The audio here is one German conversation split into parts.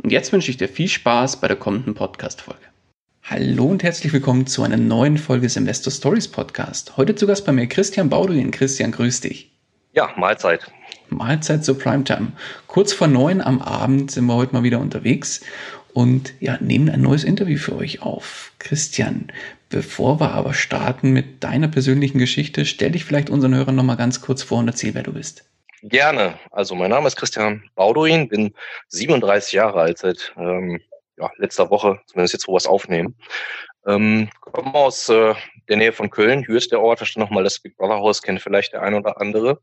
Und jetzt wünsche ich dir viel Spaß bei der kommenden Podcast-Folge. Hallo und herzlich willkommen zu einer neuen Folge des Investor Stories Podcast. Heute zu Gast bei mir Christian Bauduin. Christian, grüß dich. Ja, Mahlzeit. Mahlzeit zur Primetime. Kurz vor neun am Abend sind wir heute mal wieder unterwegs und ja, nehmen ein neues Interview für euch auf. Christian, bevor wir aber starten mit deiner persönlichen Geschichte, stell dich vielleicht unseren Hörern nochmal ganz kurz vor und erzähl, wer du bist. Gerne. Also mein Name ist Christian Bauduin, bin 37 Jahre alt seit ähm, ja, letzter Woche, zumindest jetzt, wo wir es aufnehmen. Ähm, komme aus äh, der Nähe von Köln, hier ist der Ort, da steht nochmal das Big Brother Haus, kennt vielleicht der ein oder andere.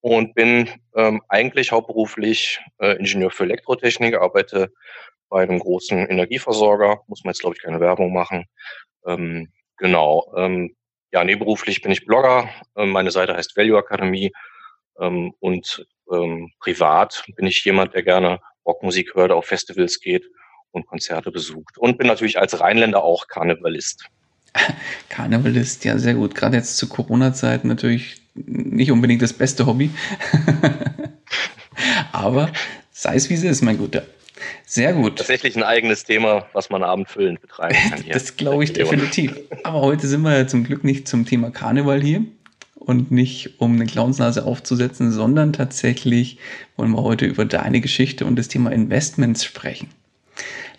Und bin ähm, eigentlich hauptberuflich äh, Ingenieur für Elektrotechnik, arbeite bei einem großen Energieversorger, muss man jetzt glaube ich keine Werbung machen. Ähm, genau. Ähm, ja, nebenberuflich bin ich Blogger. Ähm, meine Seite heißt Value Akademie ähm, und ähm, privat bin ich jemand, der gerne Rockmusik hört, auf Festivals geht und Konzerte besucht. Und bin natürlich als Rheinländer auch Karnevalist. Karnevalist, ja, sehr gut. Gerade jetzt zu Corona-Zeiten natürlich nicht unbedingt das beste Hobby. Aber sei es wie es ist, mein Guter. Sehr gut. Tatsächlich ein eigenes Thema, was man abendfüllend betreiben kann. Hier. das glaube ich definitiv. Aber heute sind wir ja zum Glück nicht zum Thema Karneval hier, und nicht um eine Clownsnase aufzusetzen, sondern tatsächlich wollen wir heute über deine Geschichte und das Thema Investments sprechen.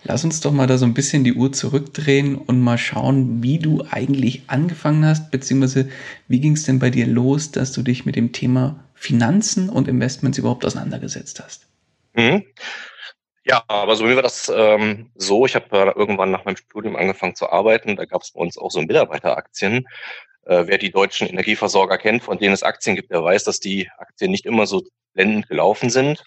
Lass uns doch mal da so ein bisschen die Uhr zurückdrehen und mal schauen, wie du eigentlich angefangen hast, beziehungsweise wie ging es denn bei dir los, dass du dich mit dem Thema Finanzen und Investments überhaupt auseinandergesetzt hast? Mhm. Ja, aber so wie war das ähm, so. Ich habe äh, irgendwann nach meinem Studium angefangen zu arbeiten. Da gab es bei uns auch so Mitarbeiteraktien. Äh, wer die deutschen Energieversorger kennt, von denen es Aktien gibt, der weiß, dass die Aktien nicht immer so blendend gelaufen sind.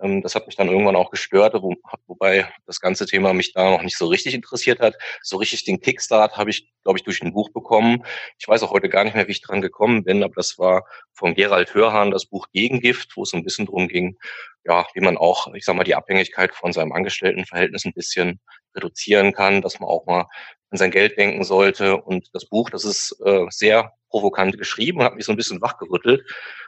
Ähm, das hat mich dann irgendwann auch gestört, wo, wobei das ganze Thema mich da noch nicht so richtig interessiert hat. So richtig den Kickstart habe ich, glaube ich, durch ein Buch bekommen. Ich weiß auch heute gar nicht mehr, wie ich dran gekommen bin, aber das war von Gerald Hörhan das Buch Gegengift, wo es ein bisschen drum ging, ja, wie man auch, ich sag mal, die Abhängigkeit von seinem Angestelltenverhältnis ein bisschen reduzieren kann, dass man auch mal an sein Geld denken sollte. Und das Buch, das ist äh, sehr provokant geschrieben hat mich so ein bisschen wachgerüttelt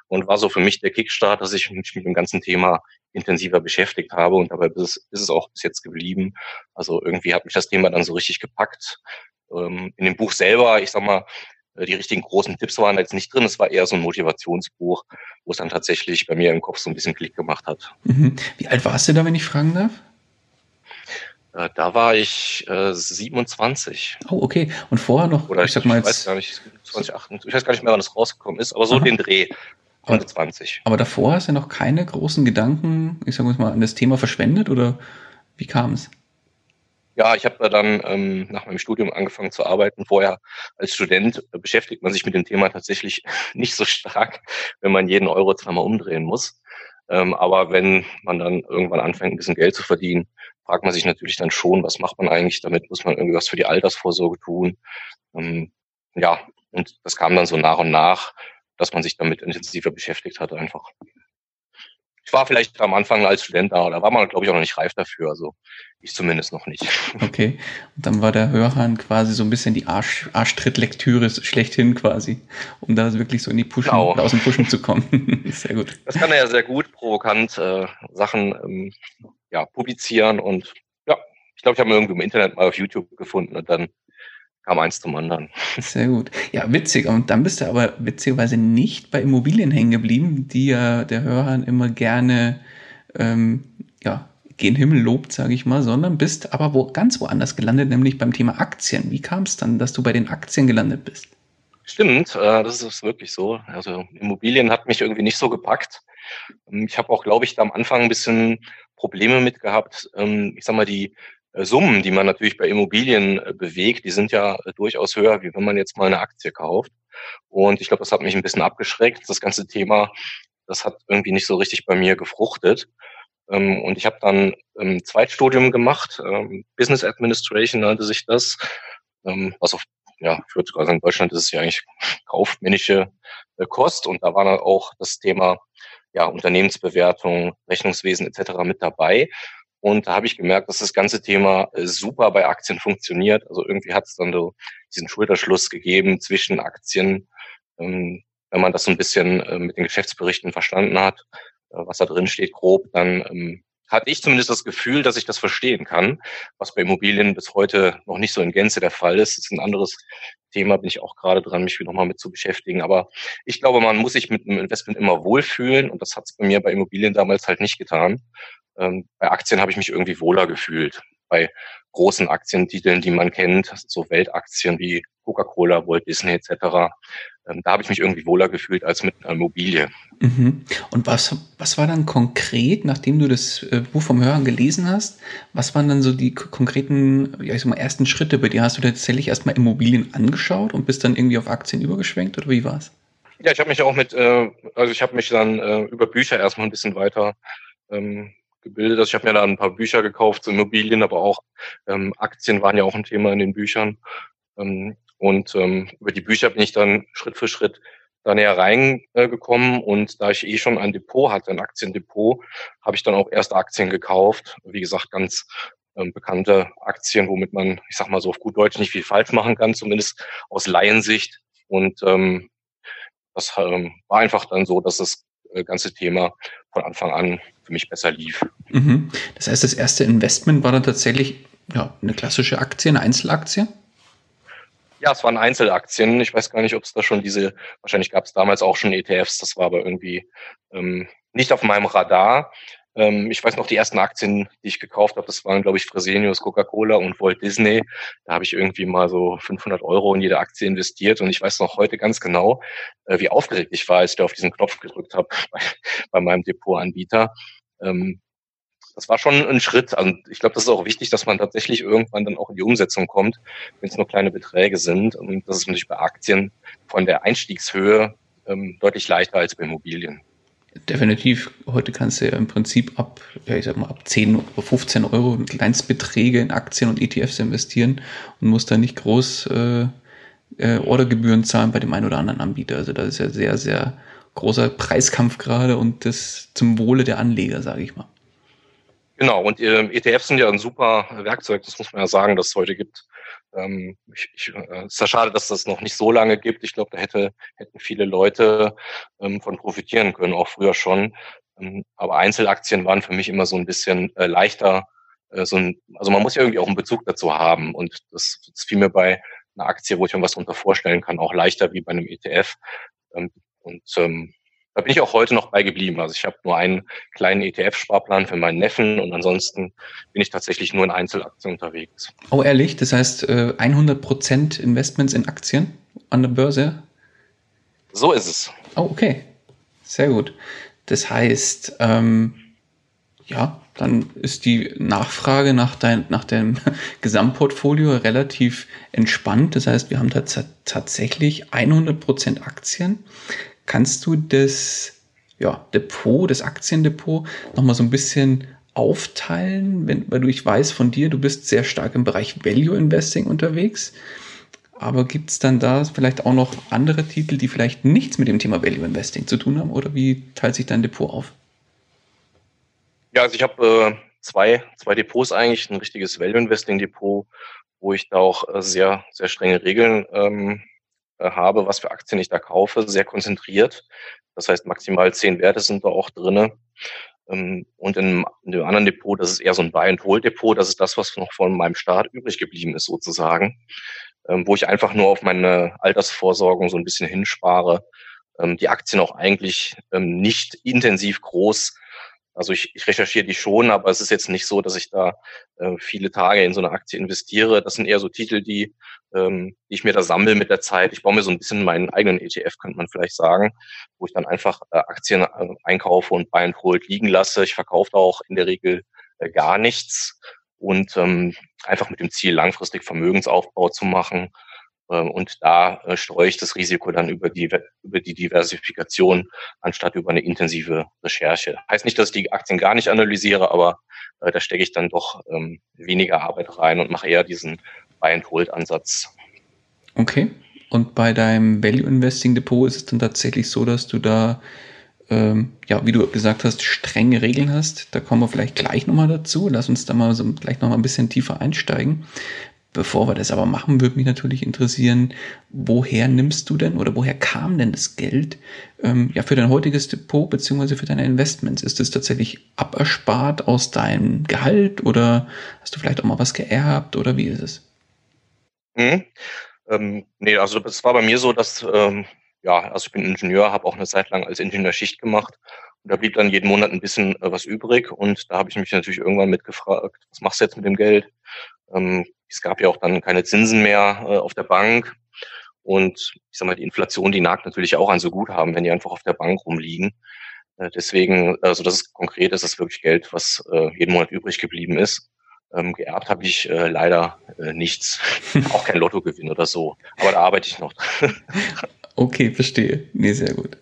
und war so für mich der Kickstart, dass ich mich mit dem ganzen Thema intensiver beschäftigt habe und dabei ist es, ist es auch bis jetzt geblieben. Also irgendwie hat mich das Thema dann so richtig gepackt. Ähm, in dem Buch selber, ich sag mal, äh, die richtigen großen Tipps waren jetzt nicht drin. Es war eher so ein Motivationsbuch, wo es dann tatsächlich bei mir im Kopf so ein bisschen Klick gemacht hat. Mhm. Wie alt warst du da, wenn ich fragen darf? Äh, da war ich äh, 27. Oh, okay. Und vorher noch, Oder ich sag mal ich jetzt. Weiß gar nicht, 20, ich weiß gar nicht mehr, wann es rausgekommen ist, aber so Aha. den Dreh. Ende 20. Aber davor hast du noch keine großen Gedanken, ich sag mal, an das Thema verschwendet oder wie kam es? Ja, ich habe dann ähm, nach meinem Studium angefangen zu arbeiten. Vorher als Student beschäftigt man sich mit dem Thema tatsächlich nicht so stark, wenn man jeden Euro zweimal umdrehen muss. Ähm, aber wenn man dann irgendwann anfängt, ein bisschen Geld zu verdienen, fragt man sich natürlich dann schon, was macht man eigentlich damit? Muss man irgendwas für die Altersvorsorge tun? Ähm, ja, und das kam dann so nach und nach, dass man sich damit intensiver beschäftigt hat einfach. Ich war vielleicht am Anfang als Student da, da war man, glaube ich, auch noch nicht reif dafür. Also ich zumindest noch nicht. Okay. Und dann war der Hörhahn quasi so ein bisschen die Arsch, Arschtrittlektüre schlechthin quasi, um da wirklich so in die Pushen, genau. aus dem Pushen zu kommen. sehr gut. Das kann er ja sehr gut, provokant äh, Sachen ähm, ja, publizieren und ja, ich glaube, ich habe irgendwie im Internet mal auf YouTube gefunden und dann kam eins zum anderen. Sehr gut. Ja, witzig. Und dann bist du aber witzigerweise nicht bei Immobilien hängen geblieben, die ja der Hörhahn immer gerne, ähm, ja, gen Himmel lobt, sage ich mal, sondern bist aber wo ganz woanders gelandet, nämlich beim Thema Aktien. Wie kam es dann, dass du bei den Aktien gelandet bist? Stimmt, äh, das ist wirklich so. Also Immobilien hat mich irgendwie nicht so gepackt. Ähm, ich habe auch, glaube ich, da am Anfang ein bisschen Probleme mit gehabt. Ähm, ich sag mal, die Summen, die man natürlich bei Immobilien äh, bewegt, die sind ja durchaus höher, wie wenn man jetzt mal eine Aktie kauft. Und ich glaube, das hat mich ein bisschen abgeschreckt. Das ganze Thema, das hat irgendwie nicht so richtig bei mir gefruchtet. Ähm, und ich habe dann ein Zweitstudium gemacht, Business Administration nannte sich das, was auf ja, für, also in Deutschland ist es ja eigentlich kaufmännische äh, Kost und da war dann auch das Thema ja, Unternehmensbewertung, Rechnungswesen etc. mit dabei. Und da habe ich gemerkt, dass das ganze Thema äh, super bei Aktien funktioniert. Also irgendwie hat es dann so diesen Schulterschluss gegeben zwischen Aktien, ähm, wenn man das so ein bisschen äh, mit den Geschäftsberichten verstanden hat, äh, was da drin steht, grob, dann ähm, hatte ich zumindest das Gefühl, dass ich das verstehen kann, was bei Immobilien bis heute noch nicht so in Gänze der Fall ist. Das ist ein anderes Thema, bin ich auch gerade dran, mich nochmal mit zu beschäftigen. Aber ich glaube, man muss sich mit einem Investment immer wohlfühlen und das hat es bei mir bei Immobilien damals halt nicht getan. Ähm, bei Aktien habe ich mich irgendwie wohler gefühlt. Bei großen Aktientiteln, die man kennt, so Weltaktien wie Coca-Cola, Walt Disney etc., da habe ich mich irgendwie wohler gefühlt als mit einer Immobilie. Mhm. Und was, was war dann konkret, nachdem du das äh, Buch vom Hören gelesen hast, was waren dann so die konkreten, ja, ich sag mal, ersten Schritte bei dir? Hast du tatsächlich erstmal Immobilien angeschaut und bist dann irgendwie auf Aktien übergeschwenkt oder wie war's? Ja, ich habe mich auch mit, äh, also ich habe mich dann äh, über Bücher erstmal ein bisschen weiter ähm, gebildet. Also ich habe mir da ein paar Bücher gekauft zu Immobilien, aber auch ähm, Aktien waren ja auch ein Thema in den Büchern. Ähm, und ähm, über die Bücher bin ich dann Schritt für Schritt da näher reingekommen. Und da ich eh schon ein Depot hatte, ein Aktiendepot, habe ich dann auch erste Aktien gekauft. Wie gesagt, ganz ähm, bekannte Aktien, womit man, ich sag mal so auf gut Deutsch, nicht viel falsch machen kann, zumindest aus Laiensicht. Und ähm, das ähm, war einfach dann so, dass das äh, ganze Thema von Anfang an für mich besser lief. Mhm. Das heißt, das erste Investment war dann tatsächlich ja, eine klassische Aktie, eine Einzelaktie? Ja, es waren Einzelaktien. Ich weiß gar nicht, ob es da schon diese, wahrscheinlich gab es damals auch schon ETFs, das war aber irgendwie ähm, nicht auf meinem Radar. Ähm, ich weiß noch, die ersten Aktien, die ich gekauft habe, das waren, glaube ich, Fresenius, Coca-Cola und Walt Disney. Da habe ich irgendwie mal so 500 Euro in jede Aktie investiert und ich weiß noch heute ganz genau, äh, wie aufgeregt ich war, als ich da auf diesen Knopf gedrückt habe bei, bei meinem Depotanbieter. Ähm, das war schon ein Schritt. Und also ich glaube, das ist auch wichtig, dass man tatsächlich irgendwann dann auch in die Umsetzung kommt, wenn es nur kleine Beträge sind. Und das ist natürlich bei Aktien von der Einstiegshöhe ähm, deutlich leichter als bei Immobilien. Definitiv. Heute kannst du ja im Prinzip ab, ja, ich sag mal, ab 10 oder 15 Euro Kleinstbeträge in Aktien und ETFs investieren und musst da nicht groß äh, äh, Ordergebühren zahlen bei dem einen oder anderen Anbieter. Also das ist ja sehr, sehr großer Preiskampf gerade und das zum Wohle der Anleger, sage ich mal. Genau, und äh, ETFs sind ja ein super Werkzeug, das muss man ja sagen, dass es heute gibt. Ähm, ich, ich, äh, ist ja schade, dass das noch nicht so lange gibt. Ich glaube, da hätte, hätten viele Leute ähm, von profitieren können, auch früher schon. Ähm, aber Einzelaktien waren für mich immer so ein bisschen äh, leichter. Äh, so ein, also man muss ja irgendwie auch einen Bezug dazu haben. Und das, das fiel mir bei einer Aktie, wo ich mir was darunter vorstellen kann, auch leichter wie bei einem ETF. Ähm, und ähm, da bin ich auch heute noch bei geblieben. Also ich habe nur einen kleinen ETF-Sparplan für meinen Neffen und ansonsten bin ich tatsächlich nur in Einzelaktien unterwegs. Oh, ehrlich? Das heißt 100% äh, Investments in Aktien an der Börse? So ist es. Oh, okay. Sehr gut. Das heißt, ähm, ja, dann ist die Nachfrage nach, dein, nach dem Gesamtportfolio relativ entspannt. Das heißt, wir haben tatsächlich 100% Aktien. Kannst du das ja, Depot, das Aktiendepot nochmal so ein bisschen aufteilen, wenn, weil du, ich weiß von dir, du bist sehr stark im Bereich Value Investing unterwegs. Aber gibt es dann da vielleicht auch noch andere Titel, die vielleicht nichts mit dem Thema Value Investing zu tun haben? Oder wie teilt sich dein Depot auf? Ja, also ich habe äh, zwei, zwei Depots eigentlich, ein richtiges Value Investing Depot, wo ich da auch äh, sehr, sehr strenge Regeln ähm, äh, habe, was für Aktien ich da kaufe, sehr konzentriert. Das heißt, maximal zehn Werte sind da auch drinne. Ähm, und in, in dem anderen Depot, das ist eher so ein Buy-and-Hold-Depot. Das ist das, was noch von meinem Start übrig geblieben ist, sozusagen. Ähm, wo ich einfach nur auf meine Altersvorsorgung so ein bisschen hinspare. Ähm, die Aktien auch eigentlich nicht intensiv groß Also ich, ich recherchiere die schon, aber es ist jetzt nicht so, dass ich da äh, viele Tage in so eine Aktie investiere. Das sind eher so Titel, die, ähm, die ich mir da sammle mit der Zeit. Ich baue mir so ein bisschen meinen eigenen ETF, könnte man vielleicht sagen, wo ich dann einfach äh, Aktien äh, einkaufe und buy and hold liegen lasse. Ich verkaufe da auch in der Regel äh, gar nichts und ähm, einfach mit dem Ziel, langfristig Vermögensaufbau zu machen und da äh, streue ich das Risiko dann über die, über die Diversifikation anstatt über eine intensive Recherche. Heißt nicht, dass ich die Aktien gar nicht analysiere, aber äh, da stecke ich dann doch ähm, weniger Arbeit rein und mache eher diesen Buy-and-Hold-Ansatz. Okay. Und bei deinem Value Investing Depot ist es dann tatsächlich so, dass du da, ähm, ja, wie du gesagt hast, strenge Regeln hast. Da kommen wir vielleicht gleich nochmal dazu. Lass uns da mal so gleich nochmal ein bisschen tiefer einsteigen. Bevor wir das aber machen, würde mich natürlich interessieren, woher nimmst du denn oder woher kam denn das Geld ähm, ja für dein heutiges Depot beziehungsweise für deine Investments? Ist es tatsächlich aberspart aus deinem Gehalt oder hast du vielleicht auch mal was geerbt oder wie ist es? Mhm. Ähm, nee, also es war bei mir so, dass ähm, ja, also ich bin Ingenieur, habe auch eine Zeit lang als Ingenieur Schicht gemacht und da blieb dann jeden Monat ein bisschen äh, was übrig und da habe ich mich natürlich irgendwann mitgefragt, was machst du jetzt mit dem Geld? Ähm, es gab ja auch dann keine Zinsen mehr äh, auf der Bank. Und ich sag mal, die Inflation, die nagt natürlich auch an so Guthaben, wenn die einfach auf der Bank rumliegen. Äh, deswegen, also das ist konkret, das ist wirklich Geld, was äh, jeden Monat übrig geblieben ist. Ähm, geerbt habe ich äh, leider äh, nichts. auch kein Lottogewinn oder so. Aber da arbeite ich noch. okay, verstehe. Nee, sehr gut.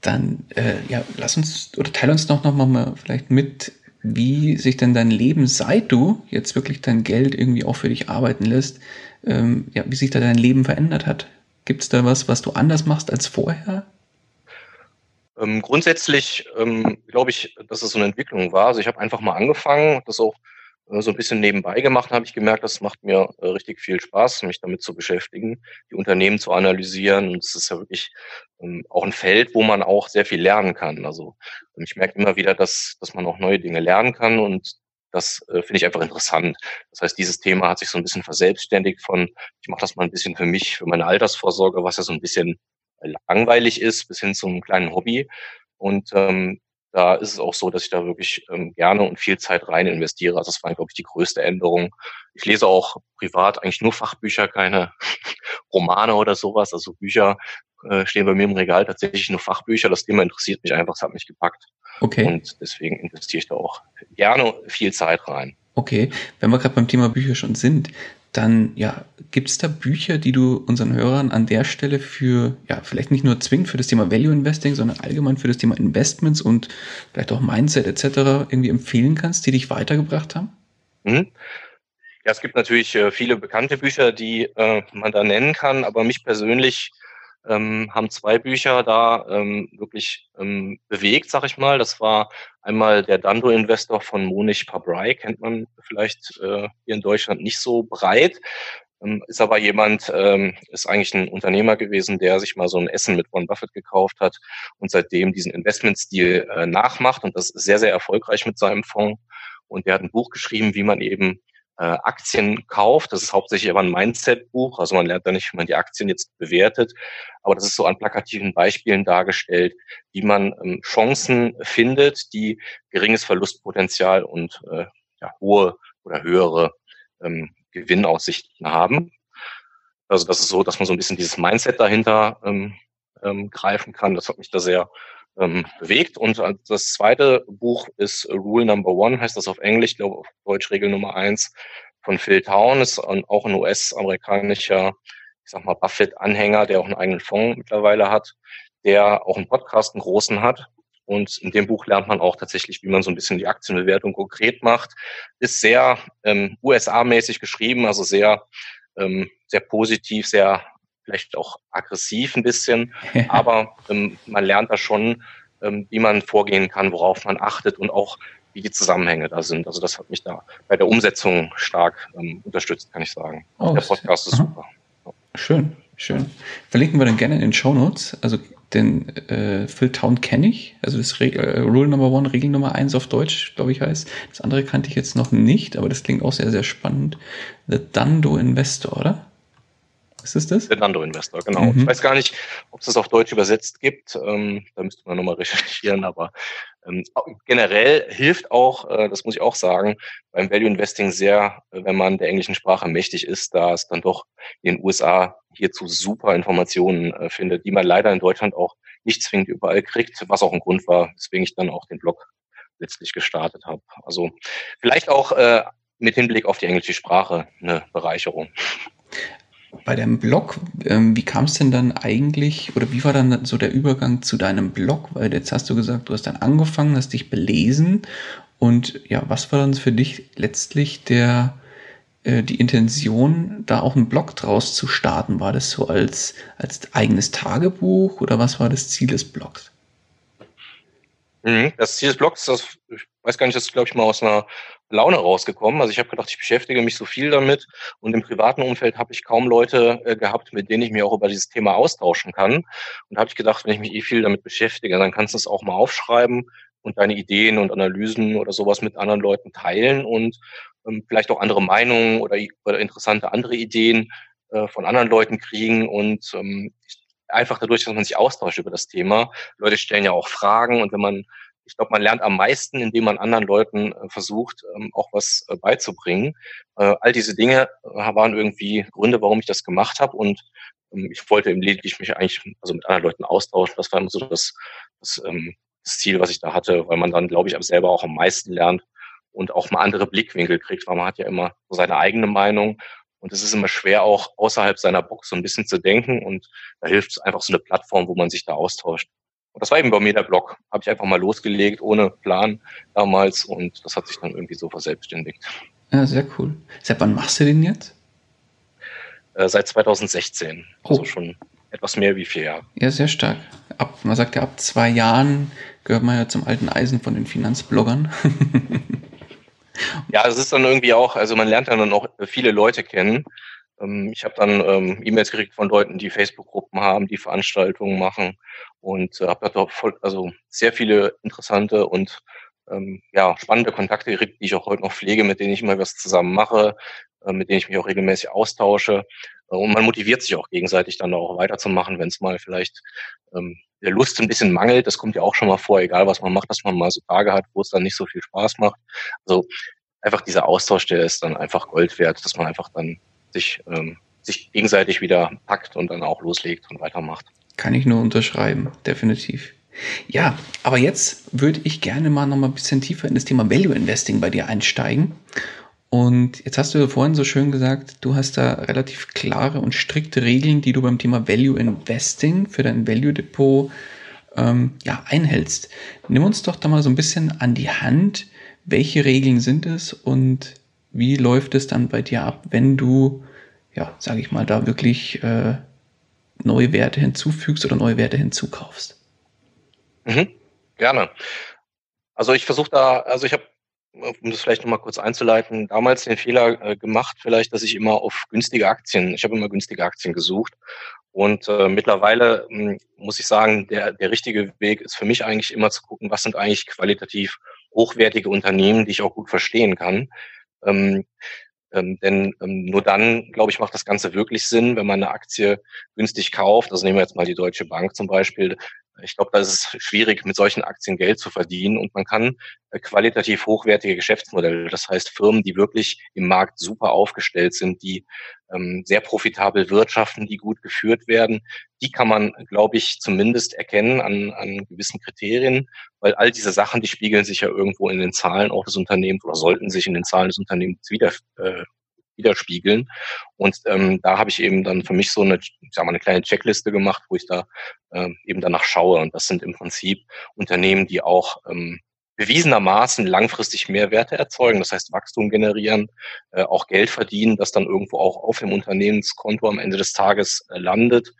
Dann, äh, ja, lass uns oder teile uns doch noch mal vielleicht mit, wie sich denn dein Leben, seit du jetzt wirklich dein Geld irgendwie auch für dich arbeiten lässt, ähm, ja, wie sich da dein Leben verändert hat. Gibt es da was, was du anders machst als vorher? Ähm, grundsätzlich ähm, glaube ich, dass es so eine Entwicklung war. Also ich habe einfach mal angefangen, das auch so ein bisschen nebenbei gemacht, habe ich gemerkt, das macht mir äh, richtig viel Spaß, mich damit zu beschäftigen, die Unternehmen zu analysieren. Und es ist ja wirklich ähm, auch ein Feld, wo man auch sehr viel lernen kann. Also ähm, ich merke immer wieder, dass, dass man auch neue Dinge lernen kann und das äh, finde ich einfach interessant. Das heißt, dieses Thema hat sich so ein bisschen verselbstständigt von, ich mache das mal ein bisschen für mich, für meine Altersvorsorge, was ja so ein bisschen langweilig ist, bis hin zum kleinen Hobby. Und ähm, da ist es auch so, dass ich da wirklich ähm, gerne und viel Zeit rein investiere. Also das war, glaube ich, die größte Änderung. Ich lese auch privat eigentlich nur Fachbücher, keine Romane oder sowas. Also Bücher äh, stehen bei mir im Regal tatsächlich nur Fachbücher. Das Thema interessiert mich einfach, es hat mich gepackt. Okay. Und deswegen investiere ich da auch gerne viel Zeit rein. Okay, wenn wir gerade beim Thema Bücher schon sind, dann ja, gibt es da Bücher, die du unseren Hörern an der Stelle für, ja, vielleicht nicht nur zwingend für das Thema Value Investing, sondern allgemein für das Thema Investments und vielleicht auch Mindset etc. irgendwie empfehlen kannst, die dich weitergebracht haben? Mhm. Ja, es gibt natürlich äh, viele bekannte Bücher, die äh, man da nennen kann, aber mich persönlich ähm, haben zwei Bücher da ähm, wirklich ähm, bewegt, sag ich mal. Das war einmal der Dando-Investor von Monish Pabrai, kennt man vielleicht äh, hier in Deutschland nicht so breit. Ähm, ist aber jemand, ähm, ist eigentlich ein Unternehmer gewesen, der sich mal so ein Essen mit Warren Buffett gekauft hat und seitdem diesen Investmentstil äh, nachmacht und das ist sehr, sehr erfolgreich mit seinem Fonds. Und der hat ein Buch geschrieben, wie man eben Aktien kauft. Das ist hauptsächlich aber ein Mindset-Buch. Also man lernt da nicht, wie man die Aktien jetzt bewertet. Aber das ist so an plakativen Beispielen dargestellt, wie man ähm, Chancen findet, die geringes Verlustpotenzial und äh, ja, hohe oder höhere ähm, Gewinnaussichten haben. Also das ist so, dass man so ein bisschen dieses Mindset dahinter ähm, ähm, greifen kann. Das hat mich da sehr ähm, bewegt. Und das zweite Buch ist Rule Number One, heißt das auf Englisch, glaube auf Deutsch Regel Nummer eins von Phil Town, ist auch ein US-amerikanischer, ich sag mal, Buffett-Anhänger, der auch einen eigenen Fonds mittlerweile hat, der auch einen Podcast, einen großen hat. Und in dem Buch lernt man auch tatsächlich, wie man so ein bisschen die Aktienbewertung konkret macht. Ist sehr ähm, USA-mäßig geschrieben, also sehr, ähm, sehr positiv, sehr vielleicht auch aggressiv ein bisschen, aber ähm, man lernt da schon, ähm, wie man vorgehen kann, worauf man achtet und auch wie die Zusammenhänge da sind. Also das hat mich da bei der Umsetzung stark ähm, unterstützt, kann ich sagen. Oh, der Podcast ist super. Schön, schön. Verlinken wir dann gerne in den Show Notes. Also den äh, Phil Town kenne ich, also das Re äh, Rule Number One, Regel Nummer eins auf Deutsch, glaube ich, heißt. Das andere kannte ich jetzt noch nicht, aber das klingt auch sehr, sehr spannend. The Dando Investor, oder? Ist es das? Zalando Investor, genau. Mhm. Ich weiß gar nicht, ob es das auf Deutsch übersetzt gibt. Ähm, da müsste man nochmal recherchieren, aber ähm, generell hilft auch, äh, das muss ich auch sagen, beim Value Investing sehr, äh, wenn man der englischen Sprache mächtig ist, da es dann doch in den USA hierzu super Informationen äh, findet, die man leider in Deutschland auch nicht zwingend überall kriegt, was auch ein Grund war, weswegen ich dann auch den Blog letztlich gestartet habe. Also vielleicht auch äh, mit Hinblick auf die englische Sprache eine Bereicherung. Bei deinem Blog, ähm, wie kam es denn dann eigentlich oder wie war dann so der Übergang zu deinem Blog? Weil jetzt hast du gesagt, du hast dann angefangen, hast dich belesen und ja, was war dann für dich letztlich der äh, die Intention, da auch einen Blog draus zu starten? War das so als, als eigenes Tagebuch oder was war das Ziel des Blogs? Mhm, das Ziel des Blogs, das, ich weiß gar nicht, das glaube ich, mal aus einer Laune rausgekommen. Also ich habe gedacht, ich beschäftige mich so viel damit und im privaten Umfeld habe ich kaum Leute äh, gehabt, mit denen ich mich auch über dieses Thema austauschen kann. Und habe ich gedacht, wenn ich mich eh viel damit beschäftige, dann kannst du es auch mal aufschreiben und deine Ideen und Analysen oder sowas mit anderen Leuten teilen und ähm, vielleicht auch andere Meinungen oder, oder interessante andere Ideen äh, von anderen Leuten kriegen. Und ähm, einfach dadurch, dass man sich austauscht über das Thema. Leute stellen ja auch Fragen und wenn man, ich glaube, man lernt am meisten, indem man anderen Leuten äh, versucht, ähm, auch was äh, beizubringen. Äh, all diese Dinge waren irgendwie Gründe, warum ich das gemacht habe und ähm, ich wollte im lediglich mich eigentlich also mit anderen Leuten austauschen. Das war immer so das, das, ähm, das Ziel, was ich da hatte, weil man dann, glaube ich, selber auch am meisten lernt und auch mal andere Blickwinkel kriegt, weil man hat ja immer so seine eigene Meinung und es ist immer schwer, auch außerhalb seiner Box so ein bisschen zu denken. Und da hilft es einfach so eine Plattform, wo man sich da austauscht. Und das war eben bei mir der Blog. Habe ich einfach mal losgelegt, ohne Plan damals. Und das hat sich dann irgendwie so verselbstständigt. Ja, sehr cool. Seit wann machst du den jetzt? Äh, seit 2016. Oh. Also schon etwas mehr wie vier Jahre. Ja, sehr stark. Ab, man sagt ja, ab zwei Jahren gehört man ja zum alten Eisen von den Finanzbloggern. Ja, es ist dann irgendwie auch, also man lernt dann auch viele Leute kennen. Ähm, ich habe dann ähm, E-Mails gekriegt von Leuten, die Facebook-Gruppen haben, die Veranstaltungen machen und äh, habe da voll, also sehr viele interessante und ähm, ja, spannende Kontakte gekriegt, die ich auch heute noch pflege, mit denen ich immer was zusammen mache, äh, mit denen ich mich auch regelmäßig austausche. Äh, und man motiviert sich auch gegenseitig dann auch weiterzumachen, wenn es mal vielleicht ähm, der Lust ein bisschen mangelt. Das kommt ja auch schon mal vor, egal was man macht, dass man mal so Tage hat, wo es dann nicht so viel Spaß macht. Also einfach dieser Austausch, der ist dann einfach Gold wert, dass man einfach dann sich, ähm, sich gegenseitig wieder packt und dann auch loslegt und weitermacht. Kann ich nur unterschreiben, definitiv. Ja, aber jetzt würde ich gerne mal noch mal ein bisschen tiefer in das Thema Value Investing bei dir einsteigen. Und jetzt hast du vorhin so schön gesagt, du hast da relativ klare und strikte Regeln, die du beim Thema Value Investing für dein Value Depot ähm, ja, einhältst. Nimm uns doch da mal so ein bisschen an die Hand. Welche Regeln sind es und wie läuft es dann bei dir ab, wenn du, ja, sage ich mal, da wirklich äh, neue Werte hinzufügst oder neue Werte hinzukaufst? Mhm, gerne. Also ich versuche da, also ich habe um das vielleicht nochmal kurz einzuleiten, damals den Fehler äh, gemacht, vielleicht, dass ich immer auf günstige Aktien, ich habe immer günstige Aktien gesucht. Und äh, mittlerweile mh, hm, muss ich sagen, der, der richtige Weg ist für mich eigentlich immer zu gucken, was sind eigentlich qualitativ hochwertige Unternehmen, die ich auch gut verstehen kann. Ähm, ähm, denn ähm, nur dann, glaube ich, macht das Ganze wirklich Sinn, wenn man eine Aktie günstig kauft. Also nehmen wir jetzt mal die Deutsche Bank zum Beispiel. Ich glaube, da ist es schwierig, mit solchen Aktien Geld zu verdienen. Und man kann äh, qualitativ hochwertige Geschäftsmodelle, das heißt Firmen, die wirklich im Markt super aufgestellt sind, die ähm, sehr profitabel wirtschaften, die gut geführt werden, die kann man, glaube ich, zumindest erkennen an, an gewissen Kriterien, weil all diese Sachen, die spiegeln sich ja irgendwo in den Zahlen auch des Unternehmens oder sollten sich in den Zahlen des Unternehmens wieder, äh, widerspiegeln. Und ähm, da habe ich eben dann für mich so eine, ich sag mal, eine kleine Checkliste gemacht, wo ich da ähm, eben danach schaue. Und das sind im Prinzip Unternehmen, die auch ähm, bewiesenermaßen langfristig Mehrwerte erzeugen, das heißt Wachstum generieren, äh, auch Geld verdienen, das dann irgendwo auch auf dem Unternehmenskonto am Ende des Tages äh, landet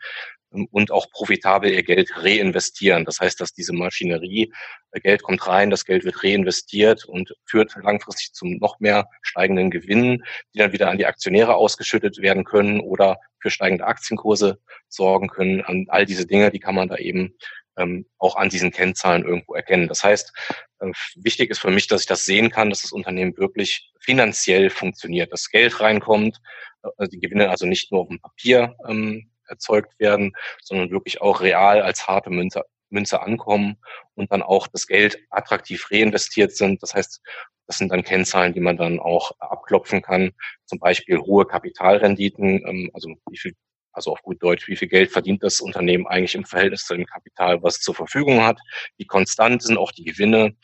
und auch profitabel ihr Geld reinvestieren. Das heißt, dass diese Maschinerie, äh, Geld kommt rein, das Geld wird reinvestiert und führt langfristig zum noch mehr steigenden Gewinnen, die dann wieder an die Aktionäre ausgeschüttet werden können oder für steigende Aktienkurse sorgen können. An all diese Dinge, die kann man da eben ähm, auch an diesen Kennzahlen irgendwo erkennen. Das heißt, äh, wichtig ist für mich, dass ich das sehen kann, dass das Unternehmen wirklich finanziell funktioniert, dass Geld reinkommt, äh, die Gewinne also nicht nur auf dem Papier ähm, erzeugt werden, sondern wirklich auch real als harte Münze, Münze ankommen und dann auch das Geld attraktiv reinvestiert sind. Das heißt, das sind dann Kennzahlen, die man dann auch abklopfen kann. Zum Beispiel hohe Kapitalrenditen, ähm, also wie viel, also auf gut Deutsch, wie viel Geld verdient das Unternehmen eigentlich im Verhältnis zu dem Kapital, was zur Verfügung hat. Wie konstant sind auch die Gewinne.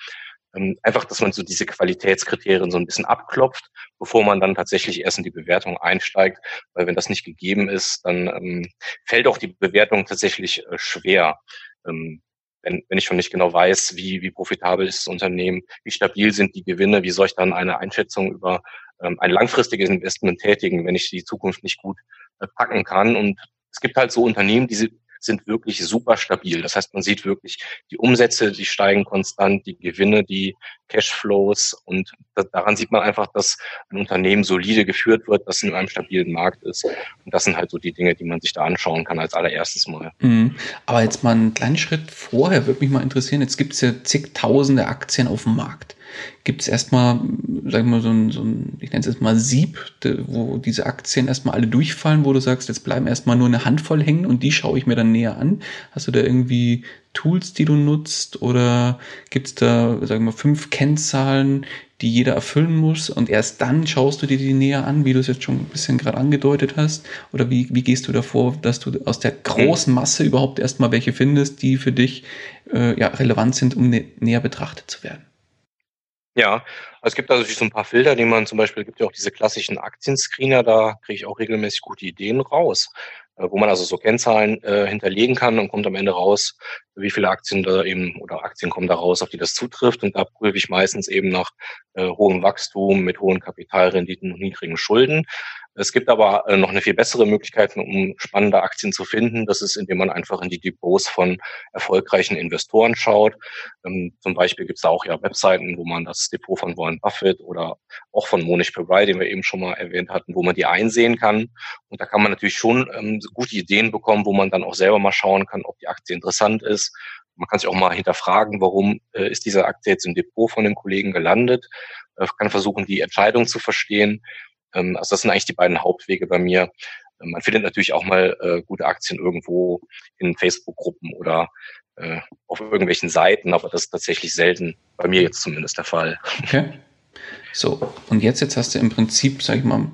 Ähm, einfach, dass man so diese Qualitätskriterien so ein bisschen abklopft, bevor man dann tatsächlich erst in die Bewertung einsteigt. Weil wenn das nicht gegeben ist, dann ähm, fällt auch die Bewertung tatsächlich äh, schwer. Ähm, wenn, wenn ich schon nicht genau weiß, wie, wie profitabel ist das Unternehmen, wie stabil sind die Gewinne, wie soll ich dann eine Einschätzung über ähm, ein langfristiges Investment tätigen, wenn ich die Zukunft nicht gut äh, packen kann. Und es gibt halt so Unternehmen, die sind wirklich super stabil. Das heißt, man sieht wirklich die Umsätze, die steigen konstant, die Gewinne, die Cashflows und daran sieht man einfach, dass ein Unternehmen solide geführt wird, das in einem stabilen Markt ist. Und das sind halt so die Dinge, die man sich da anschauen kann als allererstes Mal. Mhm. Aber jetzt mal einen kleinen Schritt vorher, würde mich mal interessieren, jetzt gibt es ja zigtausende Aktien auf dem Markt gibt es erstmal, sagen wir mal, so ein, so ein, ich nenne es jetzt mal Sieb, wo diese Aktien erstmal alle durchfallen, wo du sagst, jetzt bleiben erstmal nur eine Handvoll hängen und die schaue ich mir dann näher an. Hast du da irgendwie Tools, die du nutzt oder gibt es da, sagen wir mal, fünf Kennzahlen, die jeder erfüllen muss und erst dann schaust du dir die näher an, wie du es jetzt schon ein bisschen gerade angedeutet hast? Oder wie, wie gehst du davor, dass du aus der großen Masse überhaupt erstmal welche findest, die für dich äh, ja, relevant sind, um näher betrachtet zu werden? Ja, es gibt also so ein paar Filter, die man zum Beispiel, gibt ja auch diese klassischen Aktienscreener, da kriege ich auch regelmäßig gute Ideen raus, äh, wo man also so Kennzahlen äh, hinterlegen kann und kommt am Ende raus, wie viele Aktien da eben oder Aktien kommen da raus, auf die das zutrifft. Und da prüfe ich meistens eben nach äh, hohem Wachstum mit hohen Kapitalrenditen und niedrigen Schulden. Es gibt aber äh, noch eine viel bessere Möglichkeit, um spannende Aktien zu finden. Das ist, indem man einfach in die Depots von erfolgreichen Investoren schaut. Ähm, zum Beispiel gibt es da auch ja Webseiten, wo man das Depot von Warren Buffett oder auch von Monish Pabrai, den wir eben schon mal erwähnt hatten, wo man die einsehen kann. Und da kann man natürlich schon ähm, gute Ideen bekommen, wo man dann auch selber mal schauen kann, ob die Aktie interessant ist. Man kann sich auch mal hinterfragen, warum äh, ist diese Aktie jetzt im Depot von dem Kollegen gelandet. Äh, kann versuchen, die Entscheidung zu verstehen. Ähm, also das sind eigentlich die beiden Hauptwege bei mir. Ähm, man findet natürlich auch mal äh, gute Aktien irgendwo in Facebook-Gruppen oder äh, auf irgendwelchen Seiten, aber das ist tatsächlich selten, bei mir jetzt zumindest der Fall. Okay. So, und jetzt, jetzt hast du im Prinzip, sag ich mal,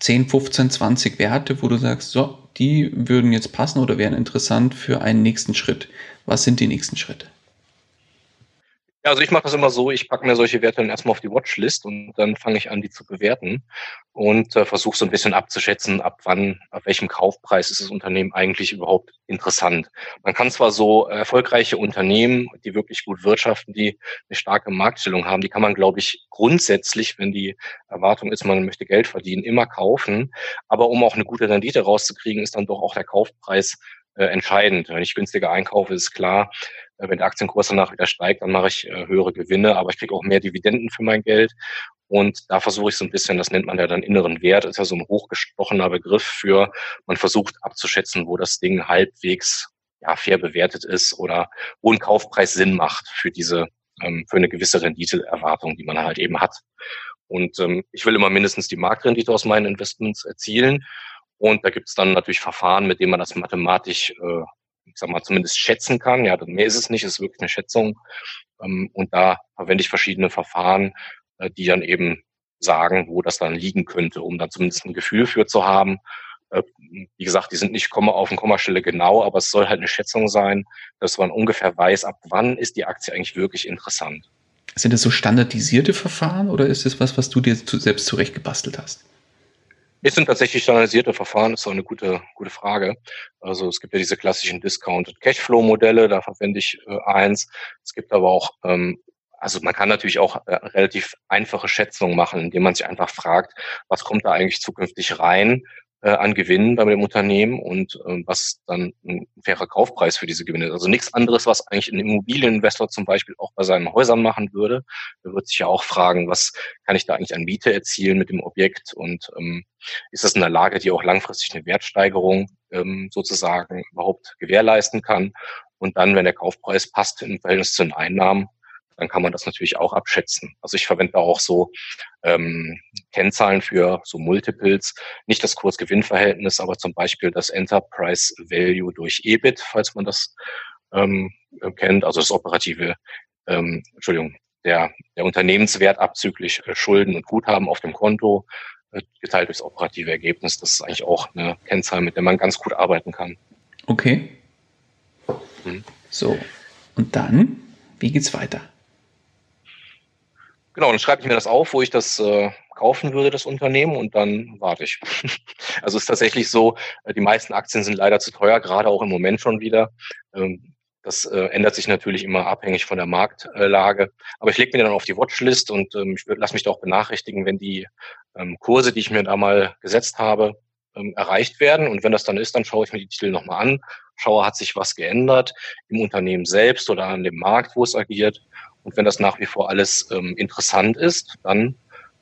10, 15, 20 Werte, wo du sagst, so, die würden jetzt passen oder wären interessant für einen nächsten Schritt. Was sind die nächsten Schritte? Ja, also ich mache das immer so, ich packe mir solche Werte dann erstmal auf die Watchlist und dann fange ich an, die zu bewerten und äh, versuche so ein bisschen abzuschätzen, ab wann, ab welchem Kaufpreis ist das Unternehmen eigentlich überhaupt interessant. Man kann zwar so erfolgreiche Unternehmen, die wirklich gut wirtschaften, die eine starke Marktstellung haben, die kann man, glaube ich, grundsätzlich, wenn die Erwartung ist, man möchte Geld verdienen, immer kaufen. Aber um auch eine gute Rendite rauszukriegen, ist dann doch auch der Kaufpreis äh, entscheidend. Wenn ich günstiger einkaufe, ist klar, wenn der Aktienkurs danach wieder steigt, dann mache ich äh, höhere Gewinne, aber ich kriege auch mehr Dividenden für mein Geld. Und da versuche ich so ein bisschen, das nennt man ja dann inneren Wert, ist ja so ein hochgesprochener Begriff für, man versucht abzuschätzen, wo das Ding halbwegs ja, fair bewertet ist oder wo ein Kaufpreis Sinn macht für diese, ähm, für eine gewisse Renditeerwartung, die man halt eben hat. Und ähm, ich will immer mindestens die Marktrendite aus meinen Investments erzielen. Und da gibt es dann natürlich Verfahren, mit denen man das mathematisch, äh, ich sag mal, zumindest schätzen kann. Ja, mehr ist es nicht, es ist wirklich eine Schätzung. Ähm, und da verwende ich verschiedene Verfahren, äh, die dann eben sagen, wo das dann liegen könnte, um dann zumindest ein Gefühl für zu haben. Äh, wie gesagt, die sind nicht auf den Kommastelle genau, aber es soll halt eine Schätzung sein, dass man ungefähr weiß, ab wann ist die Aktie eigentlich wirklich interessant. Sind das so standardisierte Verfahren oder ist es was, was du dir selbst zurechtgebastelt hast? Es sind tatsächlich standardisierte Verfahren, ist auch eine gute, gute Frage. Also es gibt ja diese klassischen Discounted Cashflow-Modelle, da verwende ich äh, eins. Es gibt aber auch, ähm, also man kann natürlich auch äh, relativ einfache Schätzungen machen, indem man sich einfach fragt, was kommt da eigentlich zukünftig rein äh, an Gewinnen bei dem Unternehmen und äh, was dann ein fairer Kaufpreis für diese Gewinne ist. Also nichts anderes, was eigentlich ein Immobilieninvestor zum Beispiel auch bei seinen Häusern machen würde. Der wird sich ja auch fragen, was kann ich da eigentlich an Miete erzielen mit dem Objekt und ähm, ist das in der Lage, die auch langfristig eine Wertsteigerung ähm, sozusagen überhaupt gewährleisten kann. Und dann, wenn der Kaufpreis passt im Verhältnis zu den Einnahmen, dann kann man das natürlich auch abschätzen. Also ich verwende auch so ähm, Kennzahlen für so Multiples, nicht das Kursgewinnverhältnis, aber zum Beispiel das Enterprise Value durch EBIT, falls man das ähm, kennt, also das operative, ähm, Entschuldigung, der, der Unternehmenswert abzüglich äh, Schulden und Guthaben auf dem Konto, äh, geteilt durchs operative Ergebnis. Das ist eigentlich auch eine Kennzahl, mit der man ganz gut arbeiten kann. Okay. Hm. So, und dann, wie geht's weiter? Genau, dann schreibe ich mir das auf, wo ich das äh, kaufen würde, das Unternehmen, und dann warte ich. also es ist tatsächlich so, äh, die meisten Aktien sind leider zu teuer, gerade auch im Moment schon wieder. Ähm, das äh, ändert sich natürlich immer abhängig von der Marktlage. Aber ich lege mir dann auf die Watchlist und ähm, ich lasse mich da auch benachrichtigen, wenn die ähm, Kurse, die ich mir da mal gesetzt habe, ähm, erreicht werden. Und wenn das dann ist, dann schaue ich mir die Titel nochmal an, schaue, hat sich was geändert im Unternehmen selbst oder an dem Markt, wo es agiert. Und wenn das nach wie vor alles ähm, interessant ist, dann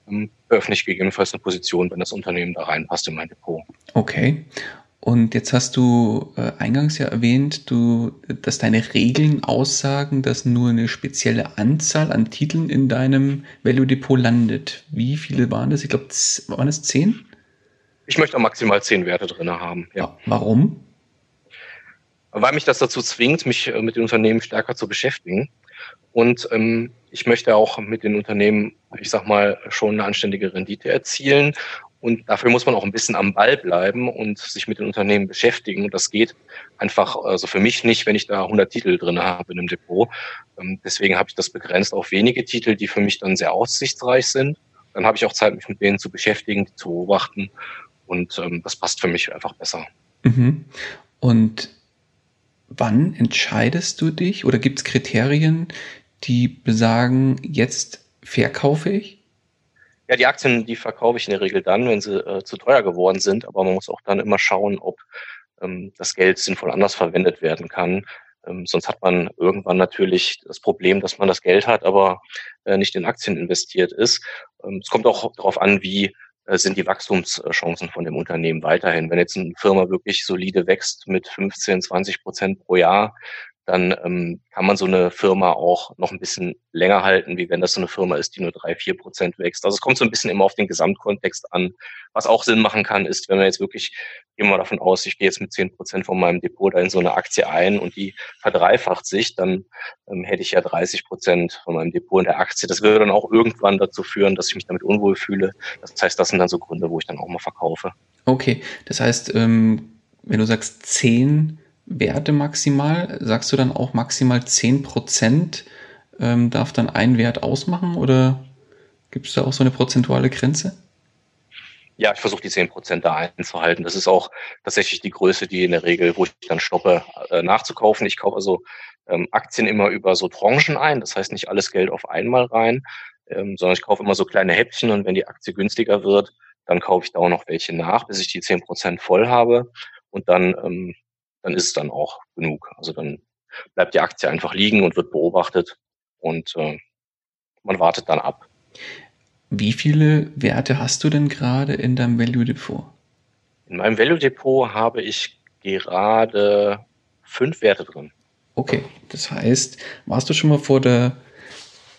ähm, öffne ich gegebenenfalls eine Position, wenn das Unternehmen da reinpasst in mein Depot. Okay. Und jetzt hast du äh, eingangs ja erwähnt, du, dass deine Regeln aussagen, dass nur eine spezielle Anzahl an Titeln in deinem Value Depot landet. Wie viele waren das? Ich glaube, waren es zehn? Ich möchte maximal zehn Werte drin haben. Ja. Warum? Weil mich das dazu zwingt, mich äh, mit den Unternehmen stärker zu beschäftigen. Und ähm, ich möchte auch mit den Unternehmen, ich sag mal, schon eine anständige Rendite erzielen und dafür muss man auch ein bisschen am Ball bleiben und sich mit den Unternehmen beschäftigen. Und das geht einfach, also für mich nicht, wenn ich da 100 Titel drin habe in einem Depot. Ähm, deswegen habe ich das begrenzt auf wenige Titel, die für mich dann sehr aussichtsreich sind. Dann habe ich auch Zeit, mich mit denen zu beschäftigen, zu beobachten. Und ähm, das passt für mich einfach besser. Mhm. Und wann entscheidest du dich oder gibt es Kriterien, die besagen, jetzt verkaufe ich? Ja, die Aktien, die verkaufe ich in der Regel dann, wenn sie äh, zu teuer geworden sind. Aber man muss auch dann immer schauen, ob ähm, das Geld sinnvoll anders verwendet werden kann. Ähm, sonst hat man irgendwann natürlich das Problem, dass man das Geld hat, aber äh, nicht in Aktien investiert ist. Ähm, es kommt auch darauf an, wie äh, sind die Wachstumschancen von dem Unternehmen weiterhin. Wenn jetzt eine Firma wirklich solide wächst mit 15, 20 Prozent pro Jahr, dann ähm, kann man so eine Firma auch noch ein bisschen länger halten, wie wenn das so eine Firma ist, die nur drei, vier Prozent wächst. Also es kommt so ein bisschen immer auf den Gesamtkontext an. Was auch Sinn machen kann, ist, wenn man jetzt wirklich, gehen wir davon aus, ich gehe jetzt mit zehn Prozent von meinem Depot da in so eine Aktie ein und die verdreifacht sich, dann ähm, hätte ich ja 30 Prozent von meinem Depot in der Aktie. Das würde dann auch irgendwann dazu führen, dass ich mich damit unwohl fühle. Das heißt, das sind dann so Gründe, wo ich dann auch mal verkaufe. Okay, das heißt, ähm, wenn du sagst zehn Werte maximal? Sagst du dann auch maximal 10% ähm, darf dann ein Wert ausmachen oder gibt es da auch so eine prozentuale Grenze? Ja, ich versuche die 10% da einzuhalten. Das ist auch tatsächlich die Größe, die in der Regel, wo ich dann stoppe, äh, nachzukaufen. Ich kaufe also ähm, Aktien immer über so Tranchen ein. Das heißt nicht alles Geld auf einmal rein, ähm, sondern ich kaufe immer so kleine Häppchen und wenn die Aktie günstiger wird, dann kaufe ich da auch noch welche nach, bis ich die 10% voll habe. Und dann ähm, dann ist es dann auch genug. Also dann bleibt die Aktie einfach liegen und wird beobachtet und äh, man wartet dann ab. Wie viele Werte hast du denn gerade in deinem Value Depot? In meinem Value Depot habe ich gerade fünf Werte drin. Okay, das heißt, warst du schon mal vor der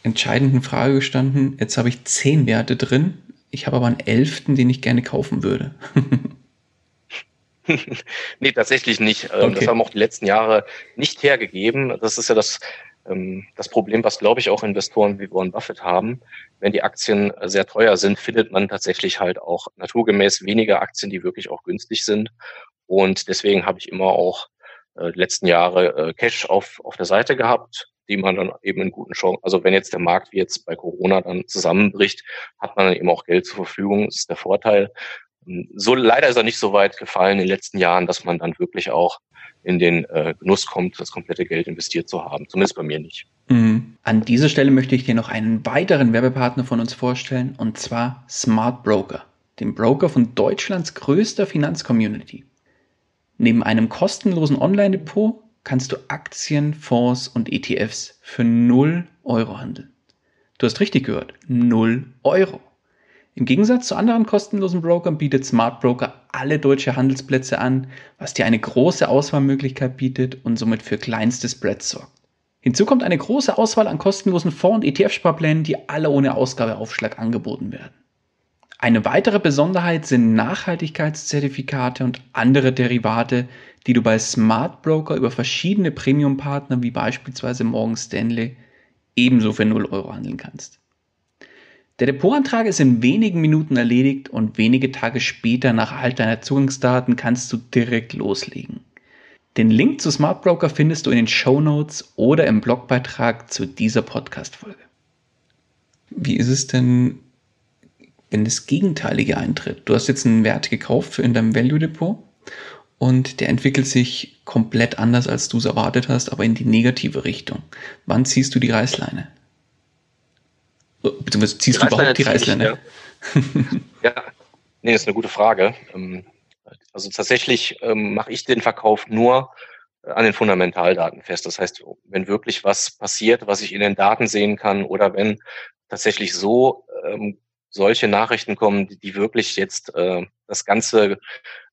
entscheidenden Frage gestanden, jetzt habe ich zehn Werte drin, ich habe aber einen elften, den ich gerne kaufen würde. nee, tatsächlich nicht. Ähm, okay. Das haben auch die letzten Jahre nicht hergegeben. Das ist ja das, ähm, das Problem, was, glaube ich, auch Investoren wie Warren Buffett haben. Wenn die Aktien sehr teuer sind, findet man tatsächlich halt auch naturgemäß weniger Aktien, die wirklich auch günstig sind. Und deswegen habe ich immer auch äh, die letzten Jahre äh, Cash auf, auf der Seite gehabt, die man dann eben in guten Chancen, also wenn jetzt der Markt wie jetzt bei Corona dann zusammenbricht, hat man dann eben auch Geld zur Verfügung. Das ist der Vorteil. So leider ist er nicht so weit gefallen in den letzten Jahren, dass man dann wirklich auch in den äh, Genuss kommt, das komplette Geld investiert zu haben. Zumindest bei mir nicht. Mhm. An dieser Stelle möchte ich dir noch einen weiteren Werbepartner von uns vorstellen, und zwar Smart Broker, dem Broker von Deutschlands größter Finanzcommunity. Neben einem kostenlosen Online-Depot kannst du Aktien, Fonds und ETFs für 0 Euro handeln. Du hast richtig gehört, 0 Euro. Im Gegensatz zu anderen kostenlosen Brokern bietet Smart Broker alle deutsche Handelsplätze an, was dir eine große Auswahlmöglichkeit bietet und somit für kleinste Spreads sorgt. Hinzu kommt eine große Auswahl an kostenlosen Fonds- und ETF-Sparplänen, die alle ohne Ausgabeaufschlag angeboten werden. Eine weitere Besonderheit sind Nachhaltigkeitszertifikate und andere Derivate, die du bei Smart Broker über verschiedene Premium-Partner wie beispielsweise Morgan Stanley ebenso für 0 Euro handeln kannst. Der Depotantrag ist in wenigen Minuten erledigt und wenige Tage später nach Erhalt deiner Zugangsdaten kannst du direkt loslegen. Den Link zu Smart Broker findest du in den Show Notes oder im Blogbeitrag zu dieser Podcast-Folge. Wie ist es denn, wenn das Gegenteilige eintritt? Du hast jetzt einen Wert gekauft in deinem Value Depot und der entwickelt sich komplett anders, als du es erwartet hast, aber in die negative Richtung. Wann ziehst du die Reißleine? Beziehungsweise ziehst du überhaupt die Reißleine? Ja. ja, nee, das ist eine gute Frage. Ähm, also tatsächlich ähm, mache ich den Verkauf nur äh, an den Fundamentaldaten fest. Das heißt, wenn wirklich was passiert, was ich in den Daten sehen kann oder wenn tatsächlich so ähm, solche Nachrichten kommen, die, die wirklich jetzt äh, das ganze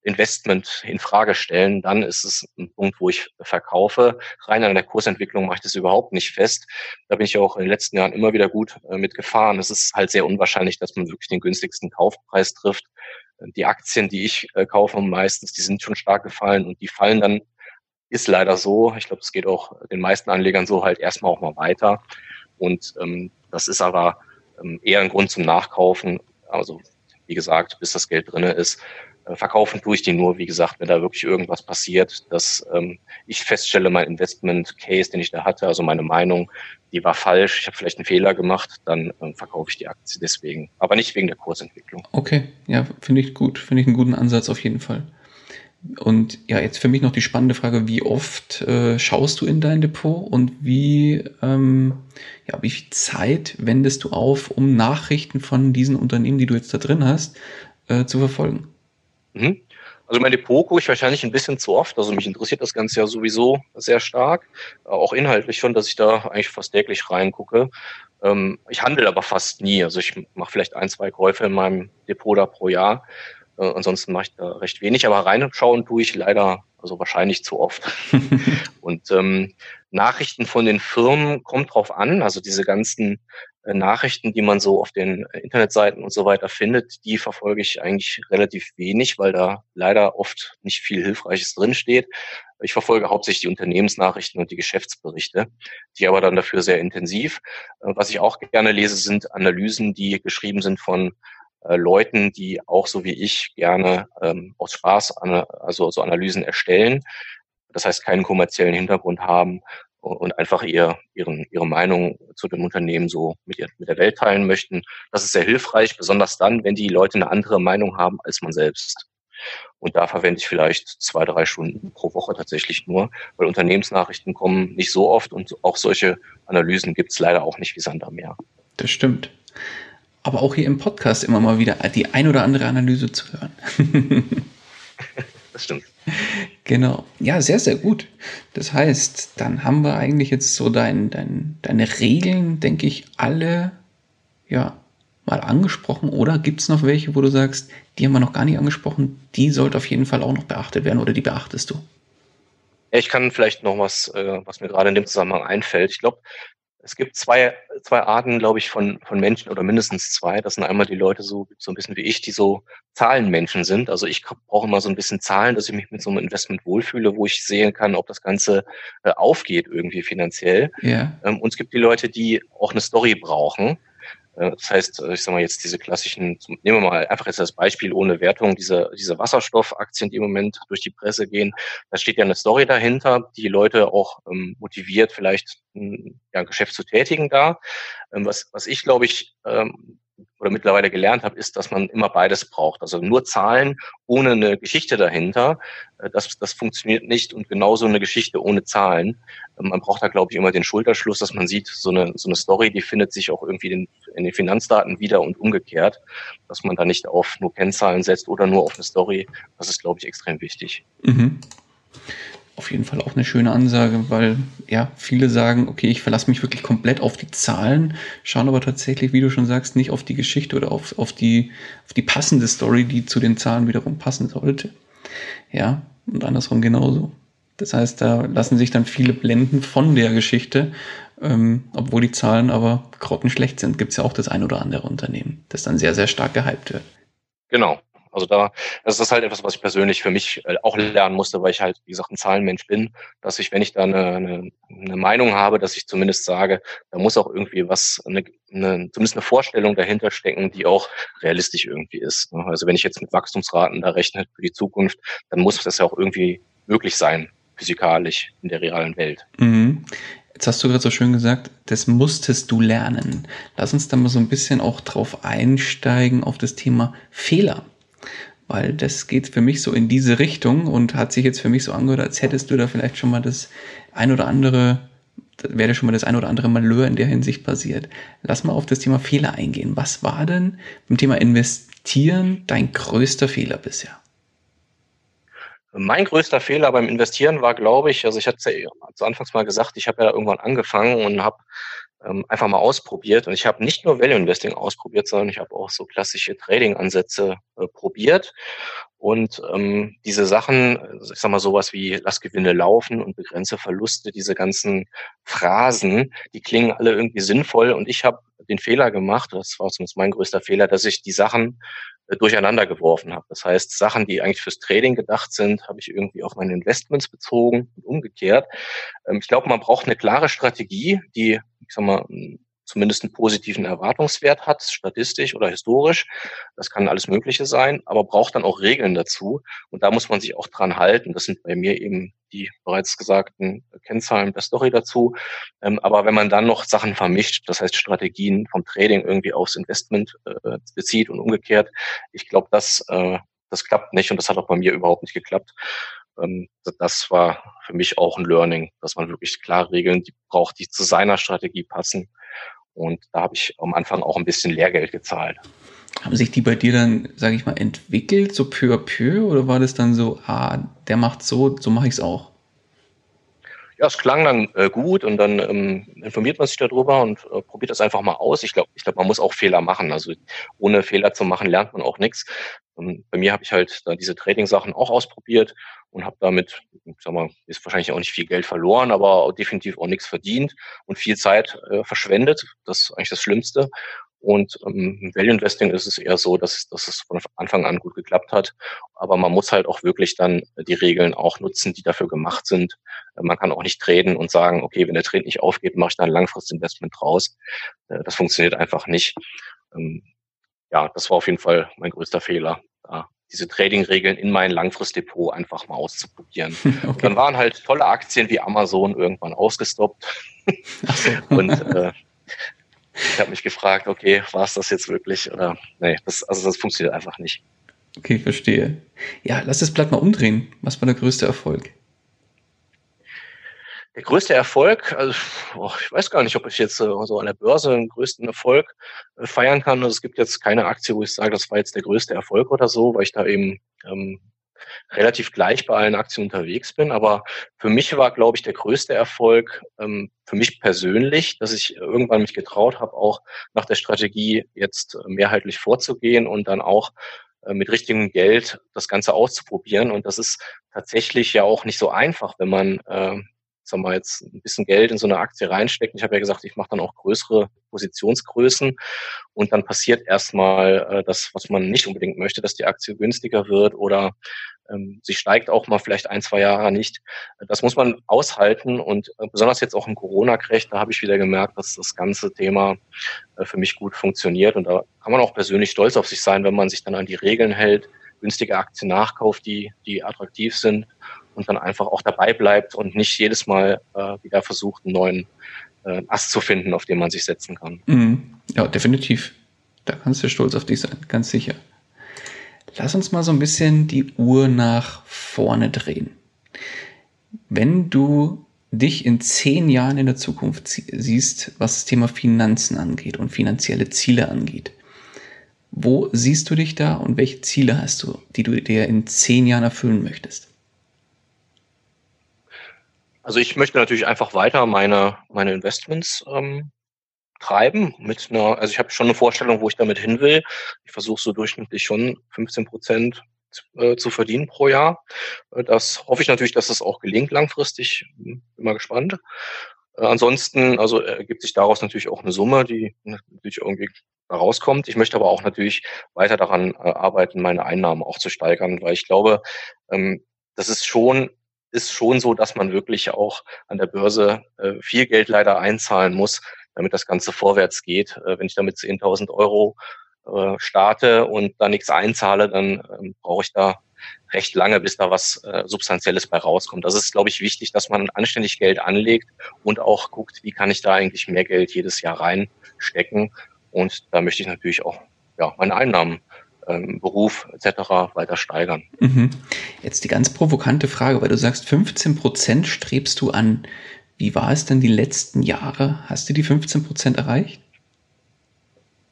Investment in Frage stellen, dann ist es ein Punkt, wo ich verkaufe. Rein an der Kursentwicklung mache ich das überhaupt nicht fest. Da bin ich auch in den letzten Jahren immer wieder gut äh, mitgefahren. Es ist halt sehr unwahrscheinlich, dass man wirklich den günstigsten Kaufpreis trifft. Die Aktien, die ich äh, kaufe, meistens, die sind schon stark gefallen und die fallen dann, ist leider so. Ich glaube, es geht auch den meisten Anlegern so halt erstmal auch mal weiter. Und ähm, das ist aber ähm, eher ein Grund zum Nachkaufen. Also wie gesagt, bis das Geld drinne ist. Äh, verkaufen tue ich die nur, wie gesagt, wenn da wirklich irgendwas passiert, dass ähm, ich feststelle, mein Investment Case, den ich da hatte, also meine Meinung, die war falsch, ich habe vielleicht einen Fehler gemacht, dann ähm, verkaufe ich die Aktie deswegen, aber nicht wegen der Kursentwicklung. Okay, ja, finde ich gut, finde ich einen guten Ansatz auf jeden Fall. Und ja, jetzt für mich noch die spannende Frage, wie oft äh, schaust du in dein Depot und wie, ähm, ja, wie viel Zeit wendest du auf, um Nachrichten von diesen Unternehmen, die du jetzt da drin hast, äh, zu verfolgen? Mhm. Also mein Depot gucke ich wahrscheinlich ein bisschen zu oft. Also mich interessiert das Ganze ja sowieso sehr stark. Auch inhaltlich schon, dass ich da eigentlich fast täglich reingucke. Ähm, ich handle aber fast nie. Also ich mache vielleicht ein, zwei Käufe in meinem Depot da pro Jahr. Äh, ansonsten mache ich da recht wenig, aber reinschauen tue ich leider, also wahrscheinlich zu oft. und ähm, Nachrichten von den Firmen kommt drauf an. Also diese ganzen äh, Nachrichten, die man so auf den äh, Internetseiten und so weiter findet, die verfolge ich eigentlich relativ wenig, weil da leider oft nicht viel Hilfreiches drinsteht. Ich verfolge hauptsächlich die Unternehmensnachrichten und die Geschäftsberichte, die aber dann dafür sehr intensiv. Äh, was ich auch gerne lese, sind Analysen, die geschrieben sind von äh, Leuten, die auch so wie ich gerne ähm, aus Spaß also so Analysen erstellen. Das heißt, keinen kommerziellen Hintergrund haben und einfach ihr, ihren, ihre Meinung zu dem Unternehmen so mit, ihr, mit der Welt teilen möchten. Das ist sehr hilfreich, besonders dann, wenn die Leute eine andere Meinung haben als man selbst. Und da verwende ich vielleicht zwei, drei Stunden pro Woche tatsächlich nur, weil Unternehmensnachrichten kommen nicht so oft und auch solche Analysen gibt es leider auch nicht wie Sand am Meer. Das stimmt aber auch hier im Podcast immer mal wieder die ein oder andere Analyse zu hören. das stimmt. Genau. Ja, sehr, sehr gut. Das heißt, dann haben wir eigentlich jetzt so dein, dein, deine Regeln, denke ich, alle ja, mal angesprochen. Oder gibt es noch welche, wo du sagst, die haben wir noch gar nicht angesprochen, die sollte auf jeden Fall auch noch beachtet werden oder die beachtest du? Ja, ich kann vielleicht noch was, äh, was mir gerade in dem Zusammenhang einfällt. Ich glaube, es gibt zwei, zwei Arten, glaube ich, von, von Menschen oder mindestens zwei. Das sind einmal die Leute so, so ein bisschen wie ich, die so Zahlenmenschen sind. Also ich brauche immer so ein bisschen Zahlen, dass ich mich mit so einem Investment wohlfühle, wo ich sehen kann, ob das Ganze äh, aufgeht irgendwie finanziell. Ja. Ähm, und es gibt die Leute, die auch eine Story brauchen. Äh, das heißt, äh, ich sage mal jetzt diese klassischen, nehmen wir mal einfach jetzt das Beispiel ohne Wertung, diese, diese Wasserstoffaktien, die im Moment durch die Presse gehen. Da steht ja eine Story dahinter, die Leute auch ähm, motiviert, vielleicht ein ja, Geschäft zu tätigen da. Ähm, was, was ich, glaube ich, ähm, oder mittlerweile gelernt habe, ist, dass man immer beides braucht. Also nur Zahlen ohne eine Geschichte dahinter, äh, das, das funktioniert nicht und genauso eine Geschichte ohne Zahlen. Ähm, man braucht da, glaube ich, immer den Schulterschluss, dass man sieht, so eine, so eine Story, die findet sich auch irgendwie in, in den Finanzdaten wieder und umgekehrt, dass man da nicht auf nur Kennzahlen setzt oder nur auf eine Story. Das ist, glaube ich, extrem wichtig. Mhm auf jeden Fall auch eine schöne Ansage, weil ja, viele sagen, okay, ich verlasse mich wirklich komplett auf die Zahlen, schauen aber tatsächlich, wie du schon sagst, nicht auf die Geschichte oder auf, auf, die, auf die passende Story, die zu den Zahlen wiederum passen sollte. Ja, und andersrum genauso. Das heißt, da lassen sich dann viele blenden von der Geschichte, ähm, obwohl die Zahlen aber grottenschlecht sind. Gibt es ja auch das ein oder andere Unternehmen, das dann sehr, sehr stark gehypt wird. Genau. Also da, das ist halt etwas, was ich persönlich für mich äh, auch lernen musste, weil ich halt, wie gesagt, ein Zahlenmensch bin, dass ich, wenn ich da eine, eine, eine Meinung habe, dass ich zumindest sage, da muss auch irgendwie was, eine, eine, zumindest eine Vorstellung dahinter stecken, die auch realistisch irgendwie ist. Ne? Also wenn ich jetzt mit Wachstumsraten da rechne für die Zukunft, dann muss das ja auch irgendwie möglich sein, physikalisch in der realen Welt. Mhm. Jetzt hast du gerade so schön gesagt, das musstest du lernen. Lass uns da mal so ein bisschen auch drauf einsteigen auf das Thema Fehler. Weil das geht für mich so in diese Richtung und hat sich jetzt für mich so angehört, als hättest du da vielleicht schon mal das ein oder andere, wäre schon mal das ein oder andere Malheur in der Hinsicht passiert. Lass mal auf das Thema Fehler eingehen. Was war denn beim Thema Investieren dein größter Fehler bisher? Mein größter Fehler beim Investieren war, glaube ich, also ich hatte ja zu Anfangs mal gesagt, ich habe ja irgendwann angefangen und habe ähm, einfach mal ausprobiert. Und ich habe nicht nur Value Investing ausprobiert, sondern ich habe auch so klassische Trading-Ansätze äh, probiert. Und ähm, diese Sachen, also ich sag mal sowas wie lass Gewinne laufen und begrenze Verluste, diese ganzen Phrasen, die klingen alle irgendwie sinnvoll. Und ich habe den Fehler gemacht, das war zumindest mein größter Fehler, dass ich die Sachen durcheinander geworfen habe. Das heißt, Sachen, die eigentlich fürs Trading gedacht sind, habe ich irgendwie auf meine Investments bezogen und umgekehrt. Ähm, ich glaube, man braucht eine klare Strategie, die, ich sag mal, zumindest einen positiven Erwartungswert hat, statistisch oder historisch. Das kann alles Mögliche sein, aber braucht dann auch Regeln dazu. Und da muss man sich auch dran halten. Das sind bei mir eben die bereits gesagten Kennzahlen der Story dazu. Ähm, aber wenn man dann noch Sachen vermischt, das heißt Strategien vom Trading irgendwie aufs Investment äh, bezieht und umgekehrt, ich glaube, das, äh, das klappt nicht und das hat auch bei mir überhaupt nicht geklappt ähm, das war für mich auch ein Learning, dass man wirklich klar Regeln braucht, die zu seiner Strategie passen und da habe ich am Anfang auch ein bisschen Lehrgeld gezahlt. Haben sich die bei dir dann, sage ich mal, entwickelt, so peu à peu, oder war das dann so, ah, der macht so, so mache ich es auch? Ja, es klang dann äh, gut und dann ähm, informiert man sich darüber und äh, probiert das einfach mal aus. Ich glaube, ich glaube, man muss auch Fehler machen. Also ohne Fehler zu machen, lernt man auch nichts. bei mir habe ich halt da diese Trading-Sachen auch ausprobiert und habe damit, ich sag mal, ist wahrscheinlich auch nicht viel Geld verloren, aber definitiv auch nichts verdient und viel Zeit äh, verschwendet. Das ist eigentlich das Schlimmste. Und ähm, im Value Investing ist es eher so, dass, dass es von Anfang an gut geklappt hat. Aber man muss halt auch wirklich dann die Regeln auch nutzen, die dafür gemacht sind. Äh, man kann auch nicht traden und sagen, okay, wenn der Trade nicht aufgeht, mache ich da ein Langfristinvestment draus. Äh, das funktioniert einfach nicht. Ähm, ja, das war auf jeden Fall mein größter Fehler, diese Trading-Regeln in mein Langfristdepot einfach mal auszuprobieren. Okay. dann waren halt tolle Aktien wie Amazon irgendwann ausgestoppt. So. und äh, ich habe mich gefragt, okay, war es das jetzt wirklich? Oder nee, das, also das funktioniert einfach nicht. Okay, verstehe. Ja, lass das Blatt mal umdrehen. Was war der größte Erfolg? Der größte Erfolg, also oh, ich weiß gar nicht, ob ich jetzt äh, so an der Börse einen größten Erfolg äh, feiern kann. Also es gibt jetzt keine Aktie, wo ich sage, das war jetzt der größte Erfolg oder so, weil ich da eben ähm, relativ gleich bei allen Aktien unterwegs bin. Aber für mich war, glaube ich, der größte Erfolg ähm, für mich persönlich, dass ich irgendwann mich getraut habe, auch nach der Strategie jetzt mehrheitlich vorzugehen und dann auch äh, mit richtigem Geld das Ganze auszuprobieren. Und das ist tatsächlich ja auch nicht so einfach, wenn man äh, sag mal, jetzt ein bisschen Geld in so eine Aktie reinstecken. Ich habe ja gesagt, ich mache dann auch größere Positionsgrößen und dann passiert erstmal äh, das, was man nicht unbedingt möchte, dass die Aktie günstiger wird oder ähm, sie steigt auch mal vielleicht ein, zwei Jahre nicht. Das muss man aushalten und äh, besonders jetzt auch im Corona-Crash, da habe ich wieder gemerkt, dass das ganze Thema äh, für mich gut funktioniert und da kann man auch persönlich stolz auf sich sein, wenn man sich dann an die Regeln hält, günstige Aktien nachkauft, die, die attraktiv sind und dann einfach auch dabei bleibt und nicht jedes Mal äh, wieder versucht, einen neuen äh, Ast zu finden, auf den man sich setzen kann. Mhm. Ja, definitiv. Da kannst du stolz auf dich sein, ganz sicher. Lass uns mal so ein bisschen die Uhr nach vorne drehen. Wenn du dich in zehn Jahren in der Zukunft siehst, was das Thema Finanzen angeht und finanzielle Ziele angeht, wo siehst du dich da und welche Ziele hast du, die du dir in zehn Jahren erfüllen möchtest? Also ich möchte natürlich einfach weiter meine, meine Investments ähm, treiben mit einer, also ich habe schon eine Vorstellung, wo ich damit hin will. Ich versuche so durchschnittlich schon 15 Prozent äh, zu verdienen pro Jahr. Äh, das hoffe ich natürlich, dass das auch gelingt langfristig. Bin mal gespannt. Äh, ansonsten, also ergibt sich daraus natürlich auch eine Summe, die natürlich irgendwie rauskommt. Ich möchte aber auch natürlich weiter daran arbeiten, meine Einnahmen auch zu steigern, weil ich glaube, ähm, das ist schon ist schon so, dass man wirklich auch an der Börse äh, viel Geld leider einzahlen muss, damit das Ganze vorwärts geht. Äh, wenn ich damit 10.000 Euro äh, starte und da nichts einzahle, dann ähm, brauche ich da recht lange, bis da was äh, Substanzielles bei rauskommt. Das ist, glaube ich, wichtig, dass man anständig Geld anlegt und auch guckt, wie kann ich da eigentlich mehr Geld jedes Jahr reinstecken. Und da möchte ich natürlich auch ja, meine Einnahmen ähm, Beruf etc. weiter steigern. Mhm. Jetzt die ganz provokante Frage, weil du sagst, 15 Prozent strebst du an. Wie war es denn die letzten Jahre? Hast du die 15 Prozent erreicht?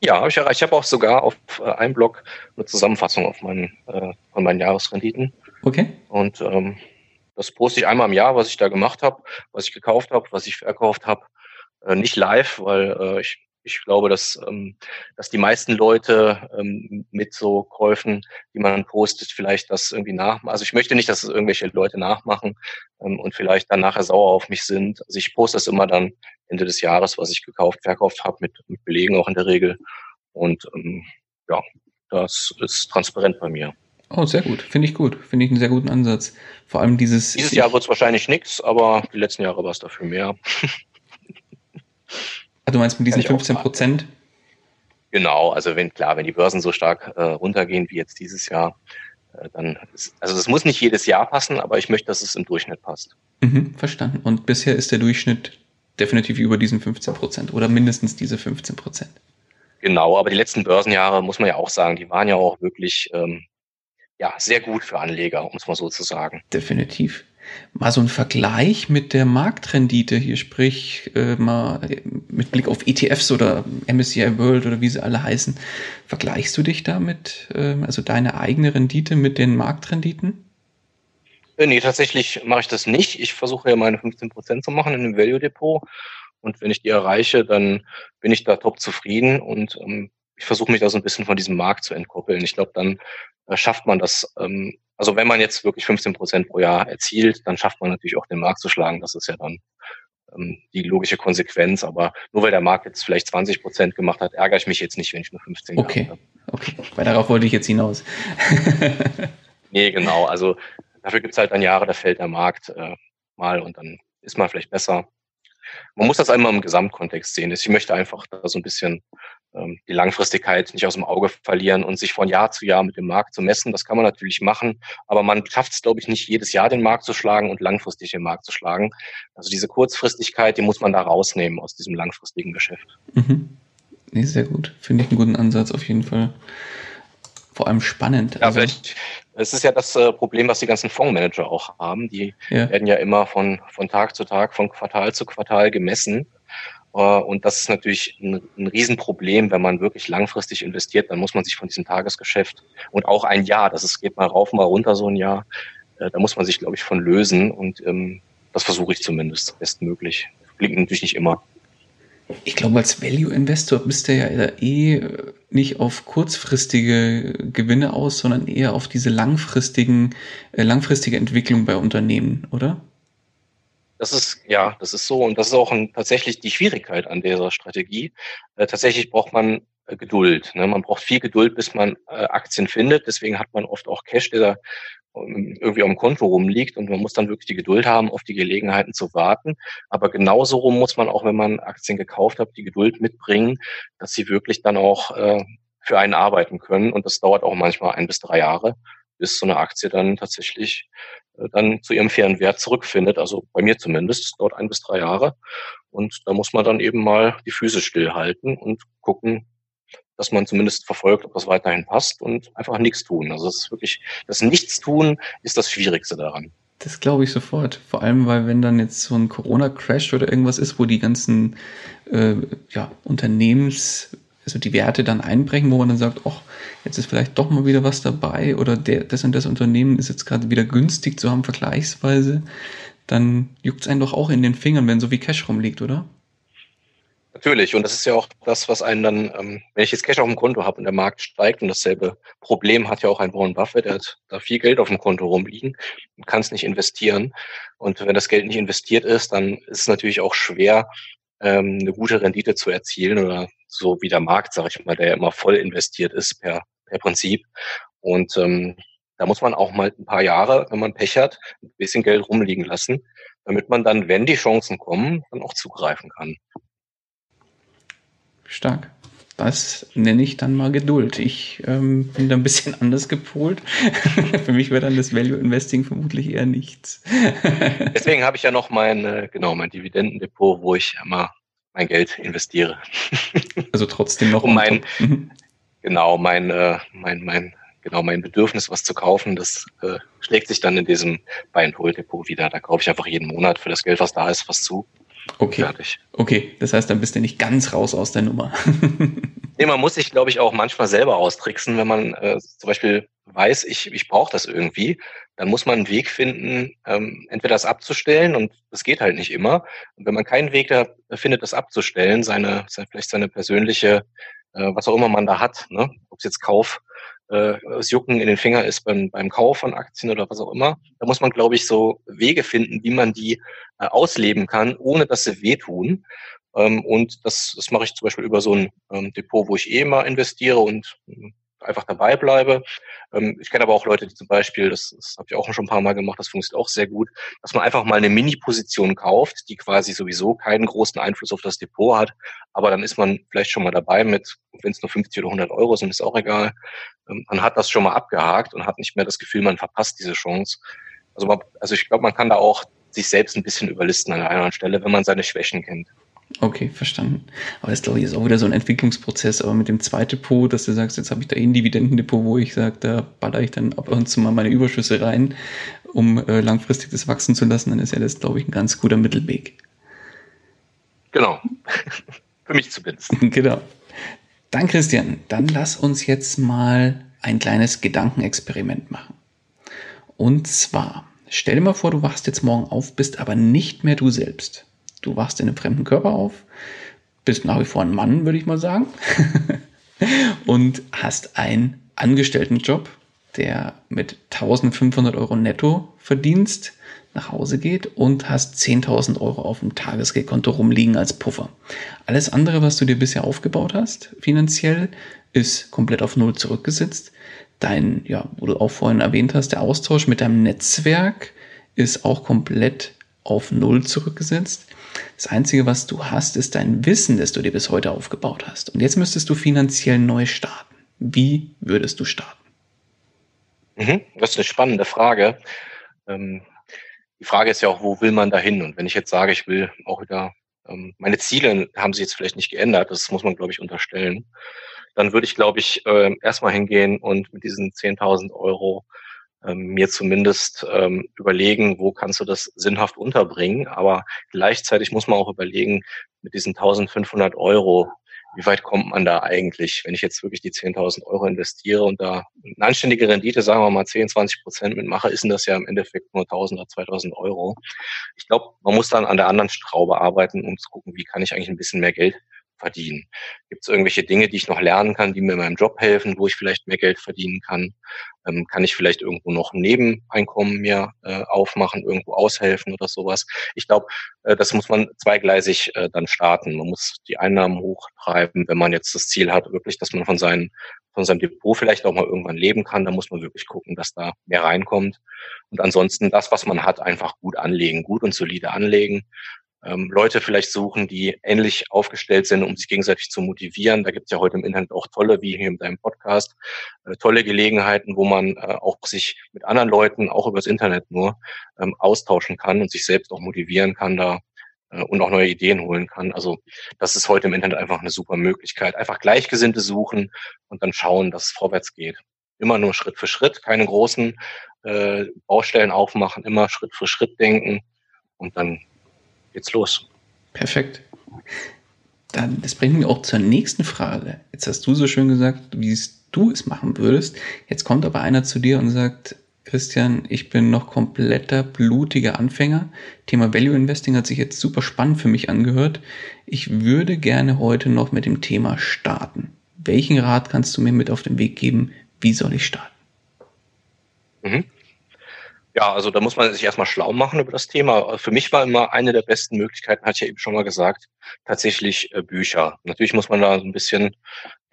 Ja, habe ich erreicht. Ich habe auch sogar auf äh, einem Blog eine Zusammenfassung auf meinen, äh, von meinen Jahresrenditen. Okay. Und ähm, das poste ich einmal im Jahr, was ich da gemacht habe, was ich gekauft habe, was ich verkauft habe. Äh, nicht live, weil äh, ich ich glaube, dass, ähm, dass die meisten Leute ähm, mit so Käufen, die man postet, vielleicht das irgendwie nachmachen. Also ich möchte nicht, dass es irgendwelche Leute nachmachen ähm, und vielleicht dann nachher sauer auf mich sind. Also ich poste das immer dann Ende des Jahres, was ich gekauft, verkauft habe, mit, mit Belegen auch in der Regel. Und ähm, ja, das ist transparent bei mir. Oh, sehr gut. Finde ich gut. Finde ich einen sehr guten Ansatz. Vor allem dieses. Dieses Jahr wird es wahrscheinlich nichts, aber die letzten Jahre war es dafür mehr. Ah, du meinst mit diesen 15 Prozent? Genau, also wenn klar, wenn die Börsen so stark äh, runtergehen wie jetzt dieses Jahr, äh, dann ist, also es muss nicht jedes Jahr passen, aber ich möchte, dass es im Durchschnitt passt. Mhm, verstanden. Und bisher ist der Durchschnitt definitiv über diesen 15 Prozent oder mindestens diese 15 Prozent. Genau, aber die letzten Börsenjahre muss man ja auch sagen, die waren ja auch wirklich ähm, ja sehr gut für Anleger, um es mal so zu sagen. Definitiv mal so ein Vergleich mit der Marktrendite hier, sprich äh, mal mit Blick auf ETFs oder MSCI World oder wie sie alle heißen, vergleichst du dich damit, äh, also deine eigene Rendite mit den Marktrenditen? Äh, nee, tatsächlich mache ich das nicht. Ich versuche ja meine 15 Prozent zu machen in dem Value Depot. Und wenn ich die erreiche, dann bin ich da top zufrieden und ähm, ich versuche mich da so ein bisschen von diesem Markt zu entkoppeln. Ich glaube, dann äh, schafft man das ähm, also wenn man jetzt wirklich 15 Prozent pro Jahr erzielt, dann schafft man natürlich auch den Markt zu schlagen. Das ist ja dann ähm, die logische Konsequenz. Aber nur weil der Markt jetzt vielleicht 20 Prozent gemacht hat, ärgere ich mich jetzt nicht, wenn ich nur 15 okay. habe. Okay, weil darauf wollte ich jetzt hinaus. nee, genau. Also dafür gibt es halt dann Jahre, da fällt der Markt äh, mal und dann ist man vielleicht besser. Man muss das einmal im Gesamtkontext sehen. Ich möchte einfach da so ein bisschen die Langfristigkeit nicht aus dem Auge verlieren und sich von Jahr zu Jahr mit dem Markt zu messen. Das kann man natürlich machen, aber man schafft es, glaube ich, nicht jedes Jahr den Markt zu schlagen und langfristig den Markt zu schlagen. Also diese Kurzfristigkeit, die muss man da rausnehmen aus diesem langfristigen Geschäft. Mhm. Nee, sehr gut. Finde ich einen guten Ansatz auf jeden Fall. Vor allem spannend. Ja, also, es ist ja das äh, Problem, was die ganzen Fondsmanager auch haben. Die ja. werden ja immer von, von Tag zu Tag, von Quartal zu Quartal gemessen. Äh, und das ist natürlich ein, ein Riesenproblem, wenn man wirklich langfristig investiert, dann muss man sich von diesem Tagesgeschäft und auch ein Jahr, das ist, geht mal rauf, mal runter so ein Jahr, äh, da muss man sich, glaube ich, von lösen und ähm, das versuche ich zumindest bestmöglich. Klingt natürlich nicht immer. Ich glaube, als Value-Investor bist du ja eh nicht auf kurzfristige Gewinne aus, sondern eher auf diese langfristigen, äh, langfristige Entwicklung bei Unternehmen, oder? Das ist, ja, das ist so. Und das ist auch ein, tatsächlich die Schwierigkeit an dieser Strategie. Äh, tatsächlich braucht man äh, Geduld. Ne? Man braucht viel Geduld, bis man äh, Aktien findet. Deswegen hat man oft auch Cash, der da ähm, irgendwie am Konto rumliegt und man muss dann wirklich die Geduld haben, auf die Gelegenheiten zu warten. Aber genauso rum muss man auch, wenn man Aktien gekauft hat, die Geduld mitbringen, dass sie wirklich dann auch äh, für einen arbeiten können. Und das dauert auch manchmal ein bis drei Jahre, bis so eine Aktie dann tatsächlich äh, dann zu ihrem fairen Wert zurückfindet. Also bei mir zumindest, dort ein bis drei Jahre. Und da muss man dann eben mal die Füße stillhalten und gucken, dass man zumindest verfolgt, ob das weiterhin passt und einfach nichts tun. Also es ist wirklich, das Nichtstun ist das Schwierigste daran. Das glaube ich sofort. Vor allem, weil wenn dann jetzt so ein Corona-Crash oder irgendwas ist, wo die ganzen äh, ja, Unternehmens also die Werte dann einbrechen, wo man dann sagt, ach, jetzt ist vielleicht doch mal wieder was dabei oder der, das und das Unternehmen ist jetzt gerade wieder günstig zu haben, vergleichsweise, dann juckt es einen doch auch in den Fingern, wenn so viel Cash rumliegt, oder? Natürlich, und das ist ja auch das, was einen dann, ähm, wenn ich jetzt Cash auf dem Konto habe und der Markt steigt und dasselbe Problem hat ja auch ein Warren Buffett, der hat da viel Geld auf dem Konto rumliegen und kann es nicht investieren. Und wenn das Geld nicht investiert ist, dann ist es natürlich auch schwer, ähm, eine gute Rendite zu erzielen oder so wie der Markt, sage ich mal, der ja immer voll investiert ist per, per Prinzip. Und ähm, da muss man auch mal ein paar Jahre, wenn man Pech hat, ein bisschen Geld rumliegen lassen, damit man dann, wenn die Chancen kommen, dann auch zugreifen kann. Stark. Das nenne ich dann mal Geduld. Ich ähm, bin da ein bisschen anders gepolt. Für mich wäre dann das Value Investing vermutlich eher nichts. Deswegen habe ich ja noch mein, äh, genau, mein Dividendendepot, wo ich immer mein Geld investiere. Also trotzdem noch um mein, mhm. genau, mein, äh, mein, mein, genau, mein Bedürfnis, was zu kaufen, das äh, schlägt sich dann in diesem Buy-and-Hold-Depot wieder. Da kaufe ich einfach jeden Monat für das Geld, was da ist, was zu. Okay. Fertig. Okay, das heißt, dann bist du nicht ganz raus aus der Nummer. nee, man muss sich, glaube ich, auch manchmal selber austricksen, wenn man äh, zum Beispiel weiß, ich, ich brauche das irgendwie, dann muss man einen Weg finden, ähm, entweder das abzustellen und das geht halt nicht immer. Und wenn man keinen Weg da findet, das abzustellen, seine, vielleicht seine persönliche, äh, was auch immer man da hat, ne? ob es jetzt Kauf, äh, das Jucken in den Finger ist beim, beim Kauf von Aktien oder was auch immer. Da muss man, glaube ich, so Wege finden, wie man die äh, ausleben kann, ohne dass sie wehtun. Ähm, und das, das mache ich zum Beispiel über so ein ähm, Depot, wo ich eh mal investiere und äh, einfach dabei bleibe. Ähm, ich kenne aber auch Leute, die zum Beispiel, das, das habe ich auch schon ein paar Mal gemacht, das funktioniert auch sehr gut, dass man einfach mal eine Mini-Position kauft, die quasi sowieso keinen großen Einfluss auf das Depot hat, aber dann ist man vielleicht schon mal dabei mit, wenn es nur 50 oder 100 Euro sind, ist auch egal. Ähm, man hat das schon mal abgehakt und hat nicht mehr das Gefühl, man verpasst diese Chance. Also, man, also ich glaube, man kann da auch sich selbst ein bisschen überlisten an einer anderen Stelle, wenn man seine Schwächen kennt. Okay, verstanden. Aber das glaube ich ist auch wieder so ein Entwicklungsprozess. Aber mit dem zweiten Depot, dass du sagst, jetzt habe ich da eh ein Dividendendepot, wo ich sage, da baller ich dann ab und zu mal meine Überschüsse rein, um äh, langfristig das wachsen zu lassen, dann ist ja das, glaube ich, ein ganz guter Mittelweg. Genau. Für mich zumindest. genau. Dann, Christian, dann lass uns jetzt mal ein kleines Gedankenexperiment machen. Und zwar, stell dir mal vor, du wachst jetzt morgen auf, bist aber nicht mehr du selbst du wachst in einem fremden Körper auf, bist nach wie vor ein Mann, würde ich mal sagen, und hast einen Angestelltenjob, der mit 1500 Euro netto verdienst, nach Hause geht und hast 10.000 Euro auf dem Tagesgeldkonto rumliegen als Puffer. Alles andere, was du dir bisher aufgebaut hast, finanziell, ist komplett auf Null zurückgesetzt. Dein, ja, wo du auch vorhin erwähnt hast, der Austausch mit deinem Netzwerk ist auch komplett auf Null zurückgesetzt. Das Einzige, was du hast, ist dein Wissen, das du dir bis heute aufgebaut hast. Und jetzt müsstest du finanziell neu starten. Wie würdest du starten? Mhm, das ist eine spannende Frage. Ähm, die Frage ist ja auch, wo will man da hin? Und wenn ich jetzt sage, ich will auch wieder, ähm, meine Ziele haben sich jetzt vielleicht nicht geändert, das muss man, glaube ich, unterstellen, dann würde ich, glaube ich, äh, erstmal hingehen und mit diesen 10.000 Euro ähm, mir zumindest ähm, überlegen, wo kannst du das sinnhaft unterbringen. Aber gleichzeitig muss man auch überlegen, mit diesen 1500 Euro, wie weit kommt man da eigentlich, wenn ich jetzt wirklich die 10.000 Euro investiere und da eine anständige Rendite, sagen wir mal 10, 20 Prozent mitmache, ist denn das ja im Endeffekt nur 1.000 oder 2.000 Euro. Ich glaube, man muss dann an der anderen Schraube arbeiten, um zu gucken, wie kann ich eigentlich ein bisschen mehr Geld verdienen? Gibt es irgendwelche Dinge, die ich noch lernen kann, die mir in meinem Job helfen, wo ich vielleicht mehr Geld verdienen kann? Ähm, kann ich vielleicht irgendwo noch ein Nebeneinkommen mir äh, aufmachen, irgendwo aushelfen oder sowas? Ich glaube, äh, das muss man zweigleisig äh, dann starten. Man muss die Einnahmen hochtreiben, wenn man jetzt das Ziel hat, wirklich, dass man von seinen von seinem Depot vielleicht auch mal irgendwann leben kann, da muss man wirklich gucken, dass da mehr reinkommt. Und ansonsten das, was man hat, einfach gut anlegen, gut und solide anlegen ähm, Leute vielleicht suchen, die ähnlich aufgestellt sind, um sich gegenseitig zu motivieren. Da gibt es ja heute im Internet auch tolle, wie hier in deinem Podcast, äh, tolle Gelegenheiten, wo man äh, auch sich mit anderen Leuten, auch übers Internet nur, ähm, austauschen kann und sich selbst auch motivieren kann da äh, und auch neue Ideen holen kann. Also das ist heute im Internet einfach eine super Möglichkeit. Einfach Gleichgesinnte suchen und dann schauen, dass es vorwärts geht. Immer nur Schritt für Schritt, keine großen äh, Baustellen aufmachen, immer Schritt für Schritt denken und dann geht's los. Perfekt. Dann, das bringt mich auch zur nächsten Frage. Jetzt hast du so schön gesagt, wie du es machen würdest. Jetzt kommt aber einer zu dir und sagt, Christian, ich bin noch kompletter blutiger Anfänger. Thema Value Investing hat sich jetzt super spannend für mich angehört. Ich würde gerne heute noch mit dem Thema starten. Welchen Rat kannst du mir mit auf den Weg geben? Wie soll ich starten? Mhm. Ja, also da muss man sich erstmal schlau machen über das Thema. Für mich war immer eine der besten Möglichkeiten, hatte ich ja eben schon mal gesagt, tatsächlich äh, Bücher. Natürlich muss man da so ein bisschen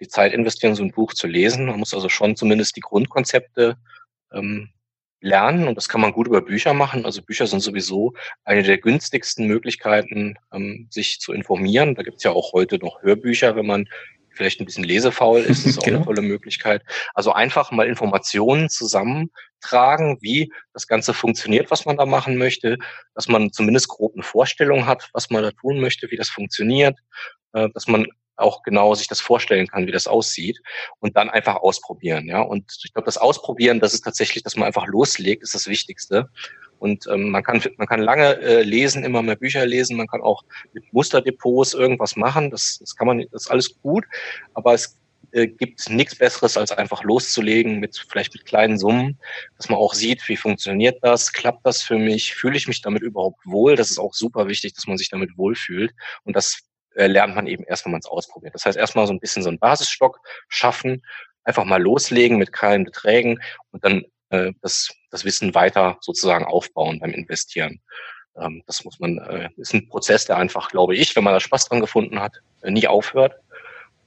die Zeit investieren, so ein Buch zu lesen. Man muss also schon zumindest die Grundkonzepte ähm, lernen und das kann man gut über Bücher machen. Also Bücher sind sowieso eine der günstigsten Möglichkeiten, ähm, sich zu informieren. Da gibt es ja auch heute noch Hörbücher, wenn man vielleicht ein bisschen lesefaul ist, ist auch genau. eine tolle Möglichkeit. Also einfach mal Informationen zusammentragen, wie das Ganze funktioniert, was man da machen möchte, dass man zumindest grob eine Vorstellung hat, was man da tun möchte, wie das funktioniert, äh, dass man auch genau sich das vorstellen kann, wie das aussieht und dann einfach ausprobieren, ja. Und ich glaube, das Ausprobieren, das ist tatsächlich, dass man einfach loslegt, ist das Wichtigste. Und ähm, man kann man kann lange äh, lesen, immer mehr Bücher lesen, man kann auch mit Musterdepots irgendwas machen. Das, das kann man, das ist alles gut, aber es äh, gibt nichts Besseres, als einfach loszulegen mit vielleicht mit kleinen Summen, dass man auch sieht, wie funktioniert das, klappt das für mich, fühle ich mich damit überhaupt wohl. Das ist auch super wichtig, dass man sich damit wohlfühlt. Und das äh, lernt man eben erst, wenn man es ausprobiert. Das heißt, erstmal so ein bisschen so einen Basisstock schaffen, einfach mal loslegen mit kleinen Beträgen und dann äh, das, das Wissen weiter sozusagen aufbauen beim Investieren. Ähm, das muss man, äh, ist ein Prozess, der einfach, glaube ich, wenn man da Spaß dran gefunden hat, äh, nie aufhört.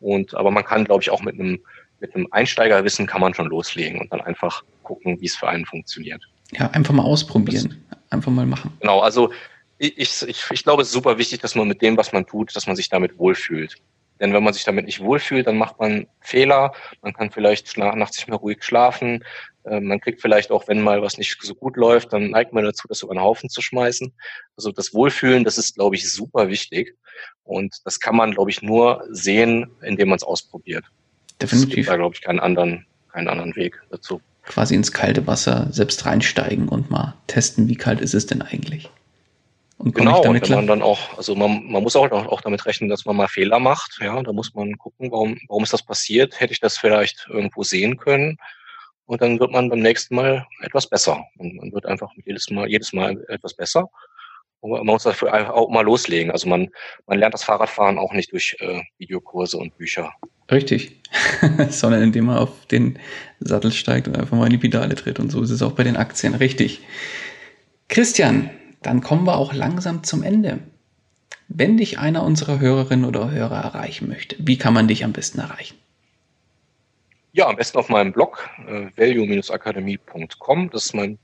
Und aber man kann, glaube ich, auch mit einem mit einem Einsteigerwissen kann man schon loslegen und dann einfach gucken, wie es für einen funktioniert. Ja, einfach mal ausprobieren, das, einfach mal machen. Genau, also ich, ich, ich glaube, es ist super wichtig, dass man mit dem, was man tut, dass man sich damit wohlfühlt. Denn wenn man sich damit nicht wohlfühlt, dann macht man Fehler. Man kann vielleicht nachts nicht mehr ruhig schlafen. Äh, man kriegt vielleicht auch, wenn mal was nicht so gut läuft, dann neigt man dazu, das über einen Haufen zu schmeißen. Also das Wohlfühlen, das ist, glaube ich, super wichtig. Und das kann man, glaube ich, nur sehen, indem man es ausprobiert. Definitiv. Es gibt da, glaube ich, keinen anderen, keinen anderen Weg dazu. Quasi ins kalte Wasser selbst reinsteigen und mal testen, wie kalt ist es denn eigentlich? Und genau, und wenn man dann auch, also man, man muss auch, auch damit rechnen, dass man mal Fehler macht. Ja, da muss man gucken, warum, warum ist das passiert? Hätte ich das vielleicht irgendwo sehen können? Und dann wird man beim nächsten Mal etwas besser. Und man wird einfach jedes Mal, jedes Mal etwas besser. Und man muss dafür auch mal loslegen. Also man, man lernt das Fahrradfahren auch nicht durch äh, Videokurse und Bücher. Richtig. Sondern indem man auf den Sattel steigt und einfach mal in die Pedale tritt. Und so ist es auch bei den Aktien. Richtig. Christian, dann kommen wir auch langsam zum Ende. Wenn dich einer unserer Hörerinnen oder Hörer erreichen möchte, wie kann man dich am besten erreichen? Ja, am besten auf meinem Blog äh, value-akademie.com. Das ist mein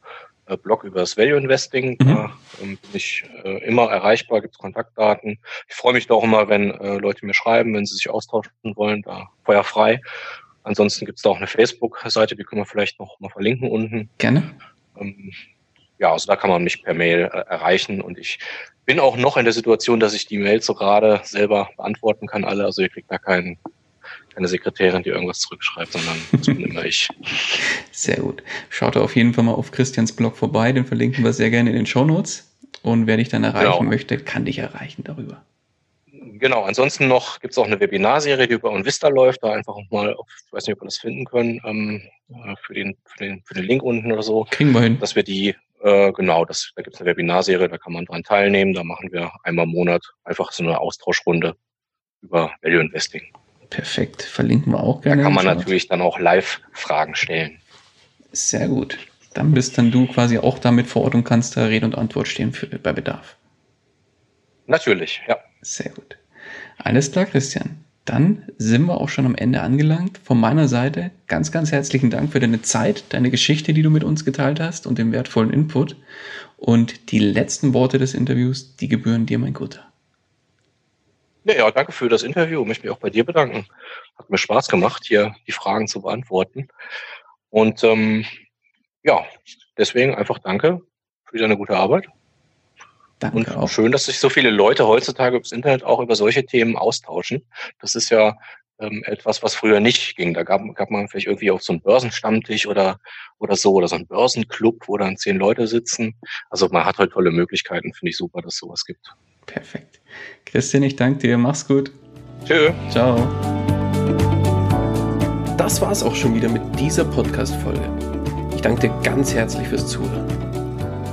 äh, Blog über das Value Investing. Mhm. Da ähm, bin ich äh, immer erreichbar, gibt es Kontaktdaten. Ich freue mich da auch immer, wenn Leute mir schreiben, wenn sie sich austauschen wollen, da feuerfrei. Ansonsten gibt es da auch eine Facebook-Seite, die können wir vielleicht noch mal verlinken unten. Gerne. Ähm, ja, also da kann man mich per Mail äh, erreichen und ich bin auch noch in der Situation, dass ich die Mails so gerade selber beantworten kann, alle. Also ihr kriegt da keinen keine Sekretärin, die irgendwas zurückschreibt, sondern das bin immer ich. Sehr gut. Schaut auf jeden Fall mal auf Christians Blog vorbei, den verlinken wir sehr gerne in den Show Notes. Und wer dich dann erreichen genau. möchte, kann dich erreichen darüber. Genau, ansonsten noch gibt es auch eine Webinarserie, die über Onvista läuft, da einfach mal, auf, ich weiß nicht, ob wir das finden können, ähm, äh, für, den, für, den, für den Link unten oder so. Kriegen wir hin. Dass wir die, äh, genau, das, da gibt es eine Webinarserie, da kann man dran teilnehmen, da machen wir einmal im Monat einfach so eine Austauschrunde über Value Investing. Perfekt, verlinken wir auch gerne. Da kann man natürlich dann auch live Fragen stellen. Sehr gut. Dann bist dann du quasi auch damit vor Ort und kannst da Rede und Antwort stehen für, bei Bedarf. Natürlich, ja. Sehr gut. Alles klar, Christian. Dann sind wir auch schon am Ende angelangt. Von meiner Seite ganz, ganz herzlichen Dank für deine Zeit, deine Geschichte, die du mit uns geteilt hast und den wertvollen Input. Und die letzten Worte des Interviews, die gebühren dir, mein Guter. Ja, danke für das Interview. Ich möchte mich auch bei dir bedanken. Hat mir Spaß gemacht, hier die Fragen zu beantworten. Und ähm, ja, deswegen einfach danke für deine gute Arbeit. Danke und auch. schön, dass sich so viele Leute heutzutage übers Internet auch über solche Themen austauschen. Das ist ja ähm, etwas, was früher nicht ging. Da gab, gab man vielleicht irgendwie auch so einen Börsenstammtisch oder, oder so, oder so einen Börsenclub, wo dann zehn Leute sitzen. Also man hat heute tolle Möglichkeiten, finde ich super, dass es sowas gibt. Perfekt. Christian, ich danke dir. Mach's gut. Tschö. Ciao. Das war's auch schon wieder mit dieser Podcast-Folge. danke dir ganz herzlich fürs Zuhören.